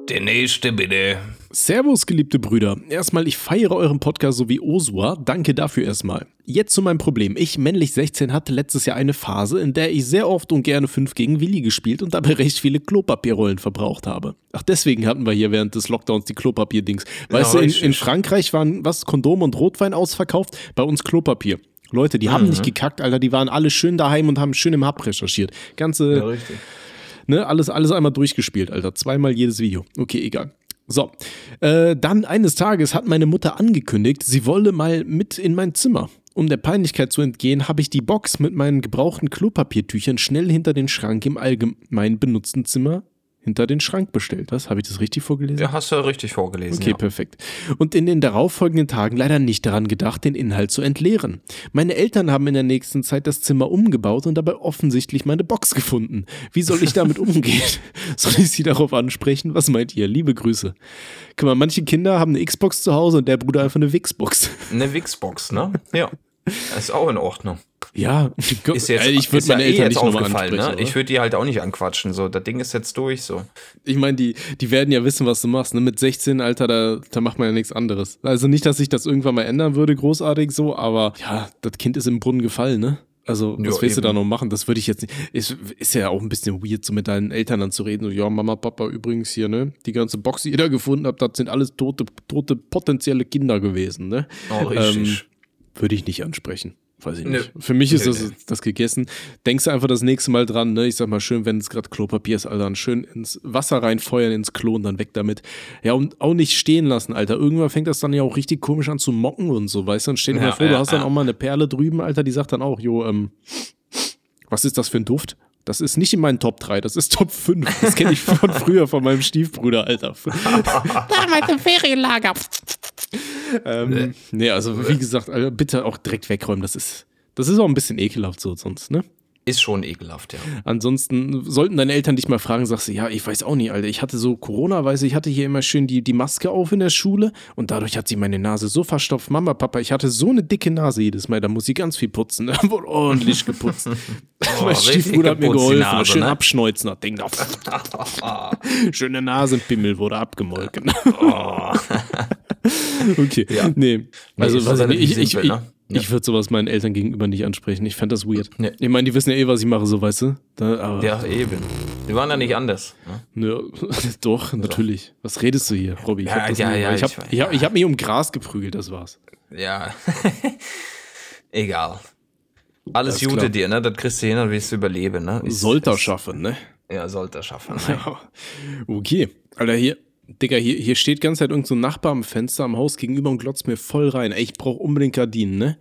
[SPEAKER 1] Der nächste bitte.
[SPEAKER 2] Servus, geliebte Brüder. Erstmal, ich feiere euren Podcast so wie Osua. Danke dafür erstmal. Jetzt zu meinem Problem. Ich, männlich 16, hatte letztes Jahr eine Phase, in der ich sehr oft und gerne 5 gegen Willi gespielt und dabei recht viele Klopapierrollen verbraucht habe. Ach, deswegen hatten wir hier während des Lockdowns die Klopapierdings. Weißt
[SPEAKER 1] Ja,
[SPEAKER 2] du, in, in Frankreich waren was, Kondom und Rotwein ausverkauft, bei uns Klopapier. Leute, die
[SPEAKER 1] Mhm.
[SPEAKER 2] haben nicht gekackt, Alter, die waren alle schön daheim und haben schön im Hub recherchiert. Ganze,
[SPEAKER 1] Ja, richtig.
[SPEAKER 2] Ne, alles, alles einmal durchgespielt, Alter. Zweimal jedes Video. Okay, egal. So, äh, dann eines Tages hat meine Mutter angekündigt, sie wolle mal mit in mein Zimmer. Um der Peinlichkeit zu entgehen, habe ich die Box mit meinen gebrauchten Klopapiertüchern schnell hinter den Schrank im allgemein benutzten Zimmer hinter den Schrank bestellt. Das habe ich das richtig vorgelesen?
[SPEAKER 1] Ja, hast du richtig vorgelesen.
[SPEAKER 2] Okay,
[SPEAKER 1] ja.
[SPEAKER 2] perfekt. Und in den darauffolgenden Tagen leider nicht daran gedacht, den Inhalt zu entleeren. Meine Eltern haben in der nächsten Zeit das Zimmer umgebaut und dabei offensichtlich meine Box gefunden. Wie soll ich damit umgehen? Soll ich sie darauf ansprechen? Was meint ihr? Liebe Grüße. Guck mal, manche Kinder haben eine Xbox zu Hause und der Bruder einfach eine Wixbox.
[SPEAKER 1] Eine Wixbox, ne? Ja. Ist auch in Ordnung.
[SPEAKER 2] Ja,
[SPEAKER 1] Ist jetzt,
[SPEAKER 2] Also ich würde
[SPEAKER 1] ist ja
[SPEAKER 2] meine
[SPEAKER 1] eh
[SPEAKER 2] Eltern
[SPEAKER 1] jetzt
[SPEAKER 2] nicht nochmal
[SPEAKER 1] aufgefallen, ne? Ich würde die halt auch nicht anquatschen. So, das Ding ist jetzt durch, so.
[SPEAKER 2] Ich meine, die, die werden ja wissen, was du machst. Ne? Mit 16, Alter, da, da macht man ja nichts anderes. Also nicht, dass sich das irgendwann mal ändern würde, großartig so, aber ja, das Kind ist im Brunnen gefallen, ne? Also, was
[SPEAKER 1] Ja,
[SPEAKER 2] willst du da
[SPEAKER 1] eben.
[SPEAKER 2] noch machen? Das würde ich jetzt nicht. Ist, ist ja auch ein bisschen weird, so mit deinen Eltern dann zu reden. So, ja, Mama, Papa, übrigens hier, ne? Die ganze Box, die ihr da gefunden habt, das sind alles tote, tote potenzielle Kinder gewesen, ne?
[SPEAKER 1] Oh, richtig.
[SPEAKER 2] Ähm, würde ich nicht ansprechen. Weiß ich nicht. Für mich ist
[SPEAKER 1] Nö,
[SPEAKER 2] das, das gegessen. Denkst du einfach das nächste Mal dran, ne? Ich sag mal, schön, wenn es gerade Klopapier ist, Alter, dann schön ins Wasser reinfeuern, ins Klo und dann weg damit. Ja, und auch nicht stehen lassen, Alter. Irgendwann fängt das dann ja auch richtig komisch an zu mocken und so, weißt du? Dann dir
[SPEAKER 1] Ja,
[SPEAKER 2] vor, du
[SPEAKER 1] ja,
[SPEAKER 2] hast dann
[SPEAKER 1] ja.
[SPEAKER 2] auch mal eine Perle drüben, Alter, die sagt dann auch, jo, ähm, was ist das für ein Duft? Das ist nicht in meinen Top 3, das ist Top 5. Das kenne ich von früher, von meinem Stiefbruder, Alter.
[SPEAKER 4] Damals im Ferienlager.
[SPEAKER 2] ähm, nee, also wie gesagt, Alter, bitte auch direkt wegräumen. Das ist, das ist auch ein bisschen ekelhaft so sonst, ne?
[SPEAKER 1] Ist schon ekelhaft, ja.
[SPEAKER 2] Ansonsten sollten deine Eltern dich mal fragen, sagst du, ja, ich weiß auch nicht, Alter. Ich hatte so Corona, weiß ich hatte hier immer schön die, die Maske auf in der Schule und dadurch hat sie meine Nase so verstopft. Mama, Papa, ich hatte so eine dicke Nase jedes Mal, da muss sie ganz viel putzen. Da wurde ordentlich geputzt. mein
[SPEAKER 1] richtig
[SPEAKER 2] Stiefbruder hat mir geholfen.
[SPEAKER 1] Nase,
[SPEAKER 2] schön
[SPEAKER 1] ne?
[SPEAKER 2] abschneuzen, das Ding da. Schöne Nasenpimmel wurde abgemolken.
[SPEAKER 1] Oh.
[SPEAKER 2] okay, nee. Also,
[SPEAKER 1] ist
[SPEAKER 2] weiß ich, ich, ich,
[SPEAKER 1] ne? Ja.
[SPEAKER 2] ich würde sowas meinen Eltern gegenüber nicht ansprechen. Ich fände das weird.
[SPEAKER 1] Nee.
[SPEAKER 2] Ich meine, die wissen ja eh, was ich mache, so weißt du. Da,
[SPEAKER 1] Ja, eben. Die waren ja nicht anders. Ne?
[SPEAKER 2] Nö, doch, natürlich. Was redest du hier, Robby? Ich
[SPEAKER 1] Ja,
[SPEAKER 2] hab das
[SPEAKER 1] ja, ja,
[SPEAKER 2] ich habe
[SPEAKER 1] ich
[SPEAKER 2] hab, ich hab mich um Gras geprügelt, das war's.
[SPEAKER 1] Ja. Egal. Alles Gute
[SPEAKER 2] klar.
[SPEAKER 1] dir, ne? Das kriegst du hin und wirst du überleben, ne? Ist-
[SPEAKER 2] Sollte er schaffen, ne?
[SPEAKER 1] Ja, sollte er schaffen. Ne?
[SPEAKER 2] Okay. Alter, hier, Digga, hier, hier steht ganz Zeit irgend so Nachbar am Fenster am Haus gegenüber und glotzt mir voll rein. Ey, ich brauch unbedingt Gardinen, ne?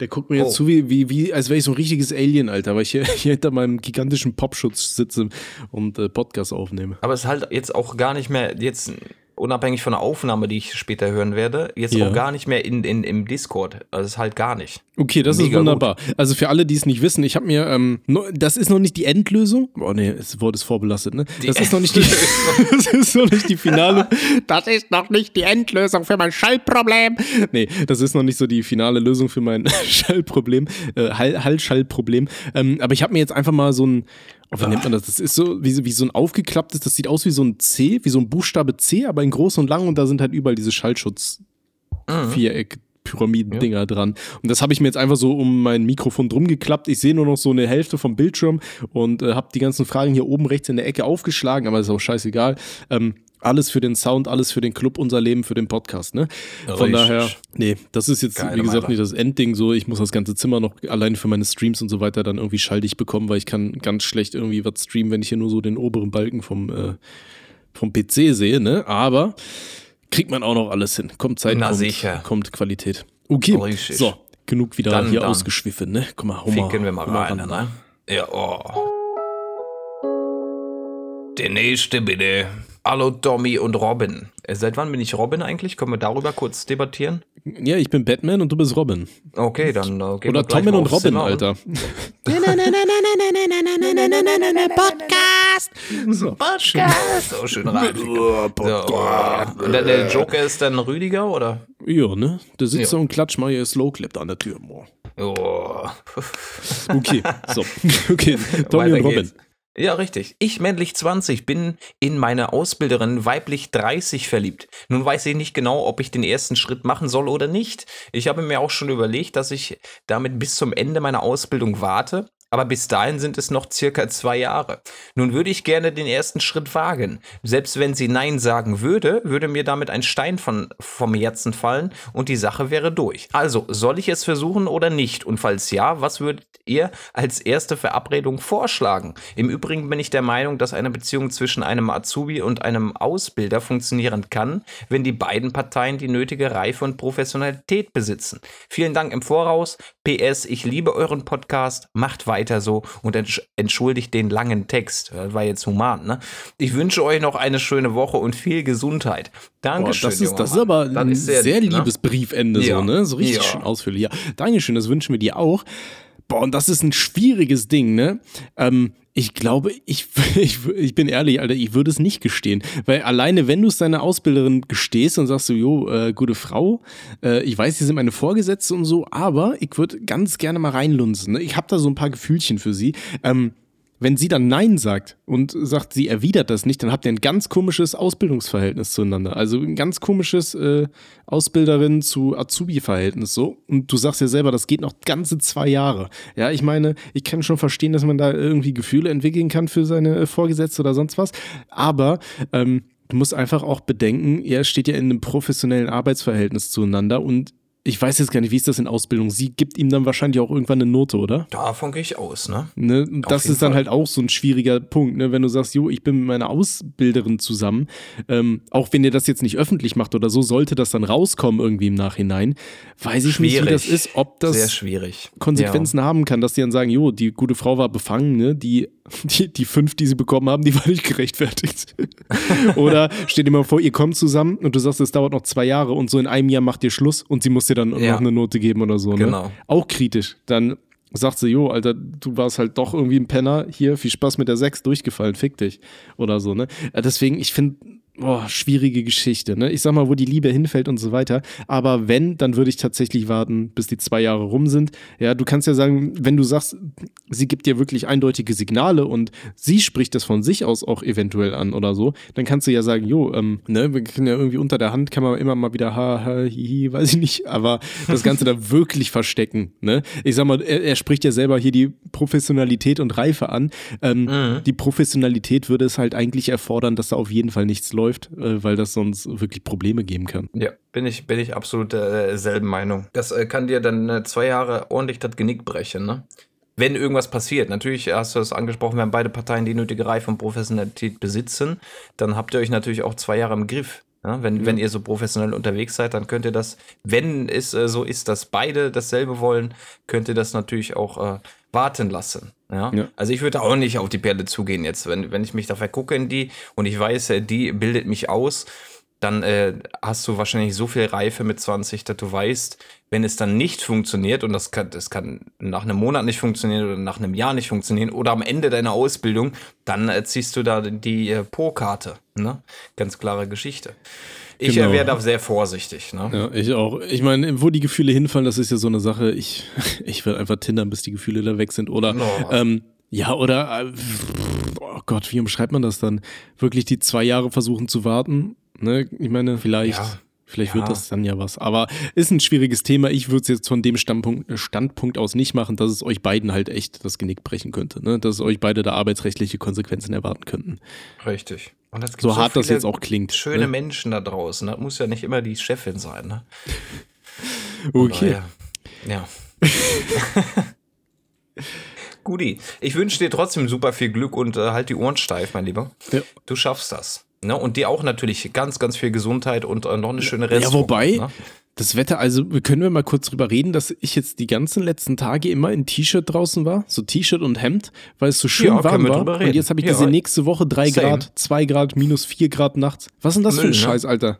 [SPEAKER 2] Der guckt mir jetzt
[SPEAKER 1] Oh.
[SPEAKER 2] zu, wie, wie, wie als wäre ich so ein richtiges Alien, Alter, weil ich hier, hier hinter meinem gigantischen Popschutz sitze und äh, Podcast aufnehme.
[SPEAKER 1] Aber es ist halt jetzt auch gar nicht mehr, jetzt unabhängig von der Aufnahme, die ich später hören werde, jetzt
[SPEAKER 2] Ja.
[SPEAKER 1] auch gar nicht mehr in, in, im Discord. Also es ist halt gar nicht.
[SPEAKER 2] Okay, das ist
[SPEAKER 1] Mega
[SPEAKER 2] wunderbar. Also für alle, die es nicht wissen, ich habe mir, ähm, no, das ist noch nicht die Endlösung. Oh nee, das Wort ist vorbelastet, ne? Das ist noch nicht die, das ist noch nicht die finale.
[SPEAKER 4] Das ist noch nicht die Endlösung für mein Schallproblem.
[SPEAKER 2] Nee, das ist noch nicht so die finale Lösung für mein Schallproblem, äh, Hall, Hallschallproblem. Ähm, aber ich habe mir jetzt einfach mal so ein, oh, wie nennt man das? Das ist so wie, so- wie so ein aufgeklapptes, das sieht aus wie so ein C, wie so ein Buchstabe C, aber in groß und lang und da sind halt überall diese Schallschutz Viereck. Pyramiden-Dinger dran. Und das habe ich mir jetzt einfach so um mein Mikrofon drum geklappt. Ich sehe nur noch so eine Hälfte vom Bildschirm und äh, habe die ganzen Fragen hier oben rechts in der Ecke aufgeschlagen, aber ist auch scheißegal. Ähm, alles für den Sound, alles für den Club, unser Leben, für den Podcast, ne? Von
[SPEAKER 1] Richtig.
[SPEAKER 2] daher, nee, das ist jetzt,
[SPEAKER 1] Geile
[SPEAKER 2] wie gesagt,
[SPEAKER 1] Meinung.
[SPEAKER 2] nicht das Endding so. Ich muss das ganze Zimmer noch alleine für meine Streams und so weiter dann irgendwie schaltig bekommen, weil ich kann ganz schlecht irgendwie was streamen, wenn ich hier nur so den oberen Balken vom, äh, vom PC sehe, ne? Aber kriegt man auch noch alles hin. Kommt Zeit,
[SPEAKER 1] Na
[SPEAKER 2] kommt,
[SPEAKER 1] sicher.
[SPEAKER 2] kommt Qualität. Okay,
[SPEAKER 1] Richtig.
[SPEAKER 2] so, genug wieder
[SPEAKER 1] Dann-
[SPEAKER 2] hier
[SPEAKER 1] dann.
[SPEAKER 2] ausgeschwiffen, ne? Guck mal, mal,
[SPEAKER 1] Ficken wir mal
[SPEAKER 2] mal
[SPEAKER 1] rein,
[SPEAKER 2] ran.
[SPEAKER 1] ne? Ja, oh. Der nächste bitte. Hallo Tommy und Robin. Äh, Seit wann bin ich Robin eigentlich? Können wir darüber kurz debattieren?
[SPEAKER 2] Ja, ich bin Batman und du bist Robin.
[SPEAKER 1] Okay, dann äh, gehen
[SPEAKER 2] Oder
[SPEAKER 1] mal
[SPEAKER 2] und Robin,
[SPEAKER 1] Zimmer
[SPEAKER 2] Alter.
[SPEAKER 4] Podcast.
[SPEAKER 1] Podcast. So schön rein. So. Und dann der Joker ist dann Rüdiger, oder?
[SPEAKER 2] Ja, ne? Da sitzt
[SPEAKER 1] Ja.
[SPEAKER 2] und klatscht mal ihr Slow Clap an der Tür. Boah.
[SPEAKER 1] Oh.
[SPEAKER 2] Okay, so. Okay, Tommy
[SPEAKER 1] Weiter
[SPEAKER 2] und Robin.
[SPEAKER 1] geht's. Ja, richtig. Ich, männlich 20, bin in meine Ausbilderin weiblich 30 verliebt. Nun weiß ich nicht genau, ob ich den ersten Schritt machen soll oder nicht. Ich habe mir auch schon überlegt, dass ich damit bis zum Ende meiner Ausbildung warte. Aber bis dahin sind es noch circa zwei Jahre. Nun würde ich gerne den ersten Schritt wagen. Selbst wenn sie Nein sagen würde, würde mir damit ein Stein von, vom Herzen fallen und die Sache wäre durch. Also, soll ich es versuchen oder nicht? Und falls ja, was würdet ihr als erste Verabredung vorschlagen? Im Übrigen bin ich der Meinung, dass eine Beziehung zwischen einem Azubi und einem Ausbilder funktionieren kann, wenn die beiden Parteien die nötige Reife und Professionalität besitzen. Vielen Dank im Voraus. PS, ich liebe euren Podcast. Macht weiter so und entsch entschuldigt den langen Text. Das war jetzt human, ne? Ich wünsche euch noch eine schöne Woche und viel Gesundheit.
[SPEAKER 2] Boah,
[SPEAKER 1] Dankeschön.
[SPEAKER 2] das ist, das ist aber ein
[SPEAKER 1] ist
[SPEAKER 2] sehr,
[SPEAKER 1] lieb, ne?
[SPEAKER 2] liebes Briefende,
[SPEAKER 1] Ja.
[SPEAKER 2] so, ne? So richtig
[SPEAKER 1] Ja.
[SPEAKER 2] schön ausführlich. Ja, Dankeschön, das wünschen wir dir auch. Boah, und das ist ein schwieriges Ding, ne? Ähm, ich glaube, ich, ich, ich bin ehrlich, Alter, ich würde es nicht gestehen. Weil alleine, wenn du es deiner Ausbilderin gestehst und sagst so, jo, äh, gute Frau, äh, ich weiß, sie sind meine Vorgesetzte und so, aber ich würde ganz gerne mal reinlunzen. Ne? Ich habe da so ein paar Gefühlchen für sie. Ähm, wenn sie dann Nein sagt und sagt, sie erwidert das nicht, dann habt ihr ein ganz komisches Ausbildungsverhältnis zueinander. Also ein ganz komisches äh, Ausbilderin zu Azubi-Verhältnis so. Und du sagst ja selber, das geht noch ganze zwei Jahre. Ja, ich meine, ich kann schon verstehen, dass man da irgendwie Gefühle entwickeln kann für seine äh, Vorgesetzte oder sonst was. Aber ähm, du musst einfach auch bedenken, er steht ja in einem professionellen Arbeitsverhältnis zueinander und ich weiß jetzt gar nicht, wie ist das in Ausbildung? Sie gibt ihm dann wahrscheinlich auch irgendwann eine Note, oder?
[SPEAKER 1] Davon gehe ich aus, ne?
[SPEAKER 2] Ne? Das ist dann
[SPEAKER 1] Fall.
[SPEAKER 2] halt auch so ein schwieriger Punkt, ne? wenn du sagst, jo, ich bin mit meiner Ausbilderin zusammen, ähm, auch wenn ihr das jetzt nicht öffentlich macht oder so, sollte das dann rauskommen irgendwie im Nachhinein, weiß ich nicht, wie
[SPEAKER 1] Schwierig.
[SPEAKER 2] das ist, ob das
[SPEAKER 1] schwierig.
[SPEAKER 2] Konsequenzen haben kann, dass die dann sagen, jo, die gute Frau war befangen, ne? die, die, die fünf, die sie bekommen haben, die war nicht gerechtfertigt. oder dir mal vor, ihr kommt zusammen und du sagst, es dauert noch zwei Jahre und so in einem Jahr macht ihr Schluss und sie muss dir dann
[SPEAKER 1] Ja.
[SPEAKER 2] noch eine Note geben oder so. Ne?
[SPEAKER 1] Genau.
[SPEAKER 2] Auch kritisch. Dann sagt sie, jo, Alter, du warst halt doch irgendwie ein Penner, hier, viel Spaß mit der Sechs, durchgefallen, fick dich. Oder so, ne? Äh, Deswegen, ich finde, boah, schwierige Geschichte, ne? Ich sag mal, wo die Liebe hinfällt und so weiter. Aber wenn, dann würde ich tatsächlich warten, bis die zwei Jahre rum sind. Ja, du kannst ja sagen, wenn du sagst, sie gibt dir wirklich eindeutige Signale und sie spricht das von sich aus auch eventuell an oder so, dann kannst du ja sagen, jo, ähm, ne, wir können ja irgendwie unter der Hand, kann man immer mal wieder ha, ha, hi, hi, weiß ich nicht, aber das Ganze da wirklich verstecken, ne? Ich sag mal, er, er spricht ja selber hier die Professionalität und Reife an. Ähm, Die Professionalität würde es halt eigentlich erfordern, dass da auf jeden Fall nichts läuft, äh, weil das sonst wirklich Probleme geben kann.
[SPEAKER 1] Ja, bin ich, bin ich absolut derselben Meinung. Das äh, kann dir dann äh, zwei Jahre ordentlich das Genick brechen, ne? Wenn irgendwas passiert, natürlich hast du es angesprochen, wenn beide Parteien die nötige Reife und Professionalität besitzen, dann habt ihr euch natürlich auch zwei Jahre im Griff. Ja, wenn, wenn ihr so professionell unterwegs seid, dann könnt ihr das, wenn es äh, so ist, dass beide dasselbe wollen, könnt ihr das natürlich auch äh, warten lassen. Ja?
[SPEAKER 2] Ja.
[SPEAKER 1] Also ich würde auch nicht auf die Perle zugehen jetzt, wenn, wenn ich mich da vergucke in die und ich weiß, äh, die bildet mich aus, dann äh, hast du wahrscheinlich so viel Reife mit 20, dass du weißt, wenn es dann nicht funktioniert, und das kann, das kann nach einem Monat nicht funktionieren oder nach einem Jahr nicht funktionieren oder am Ende deiner Ausbildung, dann äh, ziehst du da die äh, Po-Karte. Ne? Ganz klare Geschichte. Ich
[SPEAKER 2] Genau.
[SPEAKER 1] äh, wäre da sehr vorsichtig. Ne?
[SPEAKER 2] Ja, ich auch. Ich meine, wo die Gefühle hinfallen, das ist ja so eine Sache. Ich, ich will einfach tindern, bis die Gefühle da weg sind. Oder,
[SPEAKER 1] Oh.
[SPEAKER 2] ähm, ja, oder, äh, oh Gott, wie umschreibt man das dann? Wirklich die zwei Jahre versuchen zu warten? Ne? Ich meine, vielleicht.
[SPEAKER 1] Ja.
[SPEAKER 2] Vielleicht
[SPEAKER 1] Ja.
[SPEAKER 2] wird das dann ja was. Aber ist ein schwieriges Thema. Ich würde es jetzt von dem Standpunkt, Standpunkt aus nicht machen, dass es euch beiden halt echt das Genick brechen könnte. Ne? Dass euch beide da arbeitsrechtliche Konsequenzen erwarten könnten.
[SPEAKER 1] Richtig. Und gibt
[SPEAKER 2] So hart das jetzt auch klingt.
[SPEAKER 1] Schöne
[SPEAKER 2] ne?
[SPEAKER 1] Menschen da draußen. Das muss ja nicht immer die Chefin sein. Ne?
[SPEAKER 2] Okay.
[SPEAKER 1] Ja. Guti, ich wünsche dir trotzdem super viel Glück und äh, halt die Ohren steif, mein Lieber.
[SPEAKER 2] Ja.
[SPEAKER 1] Du schaffst das. Ne? Und dir auch natürlich ganz, ganz viel Gesundheit und äh, noch eine schöne Rest.
[SPEAKER 2] Ja, wobei,
[SPEAKER 1] Ne?
[SPEAKER 2] das Wetter, also können wir mal kurz drüber reden, dass ich jetzt die ganzen letzten Tage immer in T-Shirt draußen war, so T-Shirt und Hemd, weil es so schön
[SPEAKER 1] Ja,
[SPEAKER 2] warm war. Und jetzt habe ich
[SPEAKER 1] Ja.
[SPEAKER 2] gesehen, nächste Woche 3
[SPEAKER 1] Same.
[SPEAKER 2] Grad, 2 Grad, minus 4 Grad nachts. Was ist denn das für ein
[SPEAKER 1] Müll, ne?
[SPEAKER 2] Scheiß, Alter?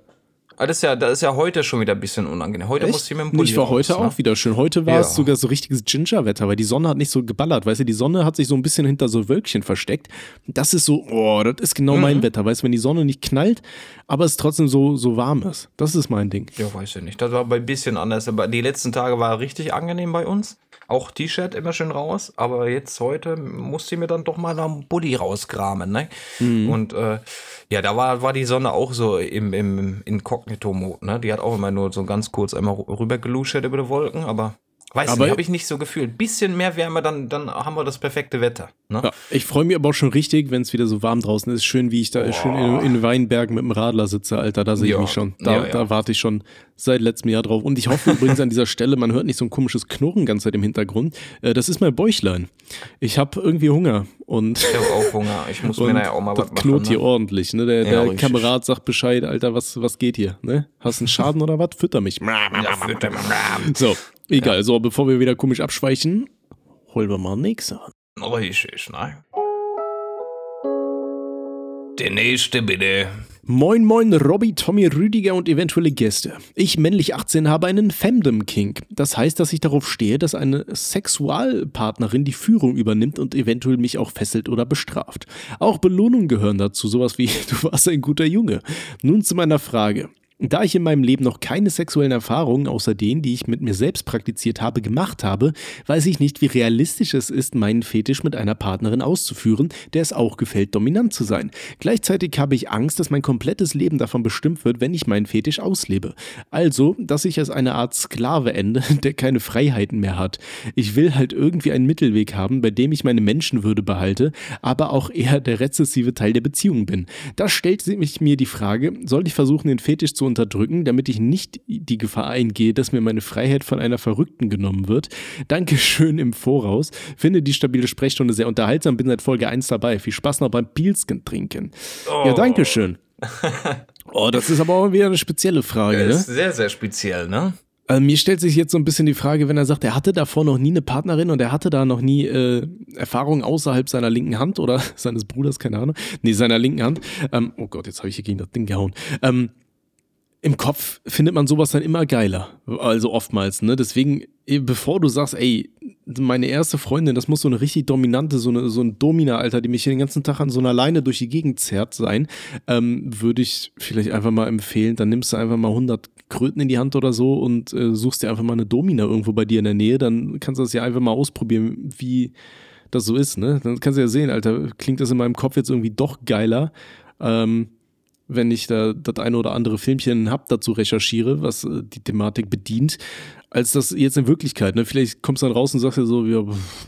[SPEAKER 1] Ah, das, ist ja, das ist ja heute schon wieder ein bisschen unangenehm. Heute musst du mit dem Pulli
[SPEAKER 2] ich war heute
[SPEAKER 1] raus, ne?
[SPEAKER 2] auch wieder schön. Heute war es
[SPEAKER 1] Ja.
[SPEAKER 2] sogar so richtiges Ginger-Wetter, weil die Sonne hat nicht so geballert. Weißt du, die Sonne hat sich so ein bisschen hinter so Wölkchen versteckt. Das ist so, oh, das ist genau
[SPEAKER 1] Mhm.
[SPEAKER 2] mein Wetter. Weißt du, wenn die Sonne nicht knallt, aber es trotzdem so, so warm ist. Das ist mein Ding.
[SPEAKER 1] Ja, weiß ich nicht. Das war bei ein bisschen anders. Aber die letzten Tage war richtig angenehm bei uns. Auch T-Shirt immer schön raus. Aber jetzt heute musste ich mir dann doch mal dem Bulli rauskramen. Ne?
[SPEAKER 2] Mhm.
[SPEAKER 1] Und äh, ja, da war, war die Sonne auch so im, im Inkognito-Mode. Ne? Die hat auch immer nur so ganz kurz einmal rüber geluschert über die Wolken. Aber weiß
[SPEAKER 2] Aber-
[SPEAKER 1] nicht, habe ich nicht so gefühlt. Bisschen mehr Wärme, dann, dann haben wir das perfekte Wetter. Ne?
[SPEAKER 2] Ja, ich freue mich aber auch schon richtig, wenn es wieder so warm draußen ist. Schön, wie ich da schön in, in Weinberg mit dem Radler sitze, Alter. Da sehe ich
[SPEAKER 1] Ja.
[SPEAKER 2] mich schon. Da,
[SPEAKER 1] Ja, ja.
[SPEAKER 2] da warte ich schon seit letztem Jahr drauf. Und ich hoffe übrigens an dieser Stelle, man hört nicht so ein komisches Knurren ganz Zeit im Hintergrund. Äh, das ist mein Bäuchlein. Ich habe irgendwie Hunger und,
[SPEAKER 1] Ich habe auch Hunger. Ich muss mir
[SPEAKER 2] und
[SPEAKER 1] nachher auch mal
[SPEAKER 2] das
[SPEAKER 1] was machen.
[SPEAKER 2] knurrt hier
[SPEAKER 1] Ne?
[SPEAKER 2] ordentlich. Ne? Der,
[SPEAKER 1] Ja,
[SPEAKER 2] der. Kamerad sagt Bescheid, Alter, was, was geht hier? Ne? Hast einen Schaden oder was? Fütter mich.
[SPEAKER 1] Ja, fütter mich.
[SPEAKER 2] So, egal. So, bevor wir wieder komisch abschweichen, holen wir mal nix an.
[SPEAKER 1] Richtig, ne? Der nächste bitte.
[SPEAKER 2] Moin moin Robby, Tommy, Rüdiger und eventuelle Gäste. Ich, männlich 18, habe einen Femdom Kink. Das heißt, dass ich darauf stehe, dass eine Sexualpartnerin die Führung übernimmt und eventuell mich auch fesselt oder bestraft. Auch Belohnungen gehören dazu, sowas wie du warst ein guter Junge. Nun zu meiner Frage. Da ich in meinem Leben noch keine sexuellen Erfahrungen außer denen, die ich mit mir selbst praktiziert habe, gemacht habe, weiß ich nicht, wie realistisch es ist, meinen Fetisch mit einer Partnerin auszuführen, der es auch gefällt, dominant zu sein. Gleichzeitig habe ich Angst, dass mein komplettes Leben davon bestimmt wird, wenn ich meinen Fetisch auslebe. Also, dass ich als eine Art Sklave ende, der keine Freiheiten mehr hat. Ich will halt irgendwie einen Mittelweg haben, bei dem ich meine Menschenwürde behalte, aber auch eher der rezessive Teil der Beziehung bin. Da stellt sich mir die Frage, soll ich versuchen, den Fetisch zu unterdrücken, damit ich nicht die Gefahr eingehe, dass mir meine Freiheit von einer Verrückten genommen wird? Dankeschön im Voraus. Finde die stabile Sprechstunde sehr unterhaltsam, bin seit Folge 1 dabei. Viel Spaß noch beim Pilsken trinken. Ja, Dankeschön. Oh, das ist aber auch wieder eine spezielle Frage, ne?
[SPEAKER 1] Ist sehr, sehr speziell, ne?
[SPEAKER 2] Also mir stellt sich jetzt so ein bisschen die Frage, wenn er sagt, er hatte davor noch nie eine Partnerin und er hatte da noch nie äh, Erfahrungen außerhalb seiner linken Hand oder seines Bruders, keine Ahnung. Nee, seiner linken Hand. Ähm, oh Gott, jetzt habe ich hier gegen das Ding gehauen. Ähm, Im Kopf findet man sowas dann immer geiler. Also oftmals, ne? Deswegen, eh, bevor du sagst, ey, meine erste Freundin, das muss so eine richtig dominante, so, eine, so ein Domina, Alter, die mich hier den ganzen Tag an so einer Leine durch die Gegend zerrt sein, ähm, würde ich vielleicht einfach mal empfehlen, dann nimmst du einfach mal 100 Kröten in die Hand oder so und äh, suchst dir einfach mal eine Domina irgendwo bei dir in der Nähe, dann kannst du das ja einfach mal ausprobieren, wie das so ist, ne? Dann kannst du ja sehen, Alter, klingt das in meinem Kopf jetzt irgendwie doch geiler, ähm, wenn ich da das eine oder andere Filmchen hab, dazu recherchiere, was äh, die Thematik bedient, als das jetzt in Wirklichkeit. Ne? Vielleicht kommst du dann raus und sagst ja so, ja,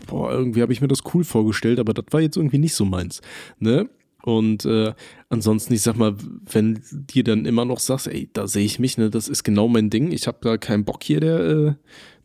[SPEAKER 2] boah, irgendwie habe ich mir das cool vorgestellt, aber das war jetzt irgendwie nicht so meins. Ne? Und äh, ansonsten, ich sag mal, wenn dir dann immer noch sagst, ey, da sehe ich mich, ne, das ist genau mein Ding. Ich habe da keinen Bock hier, der, äh,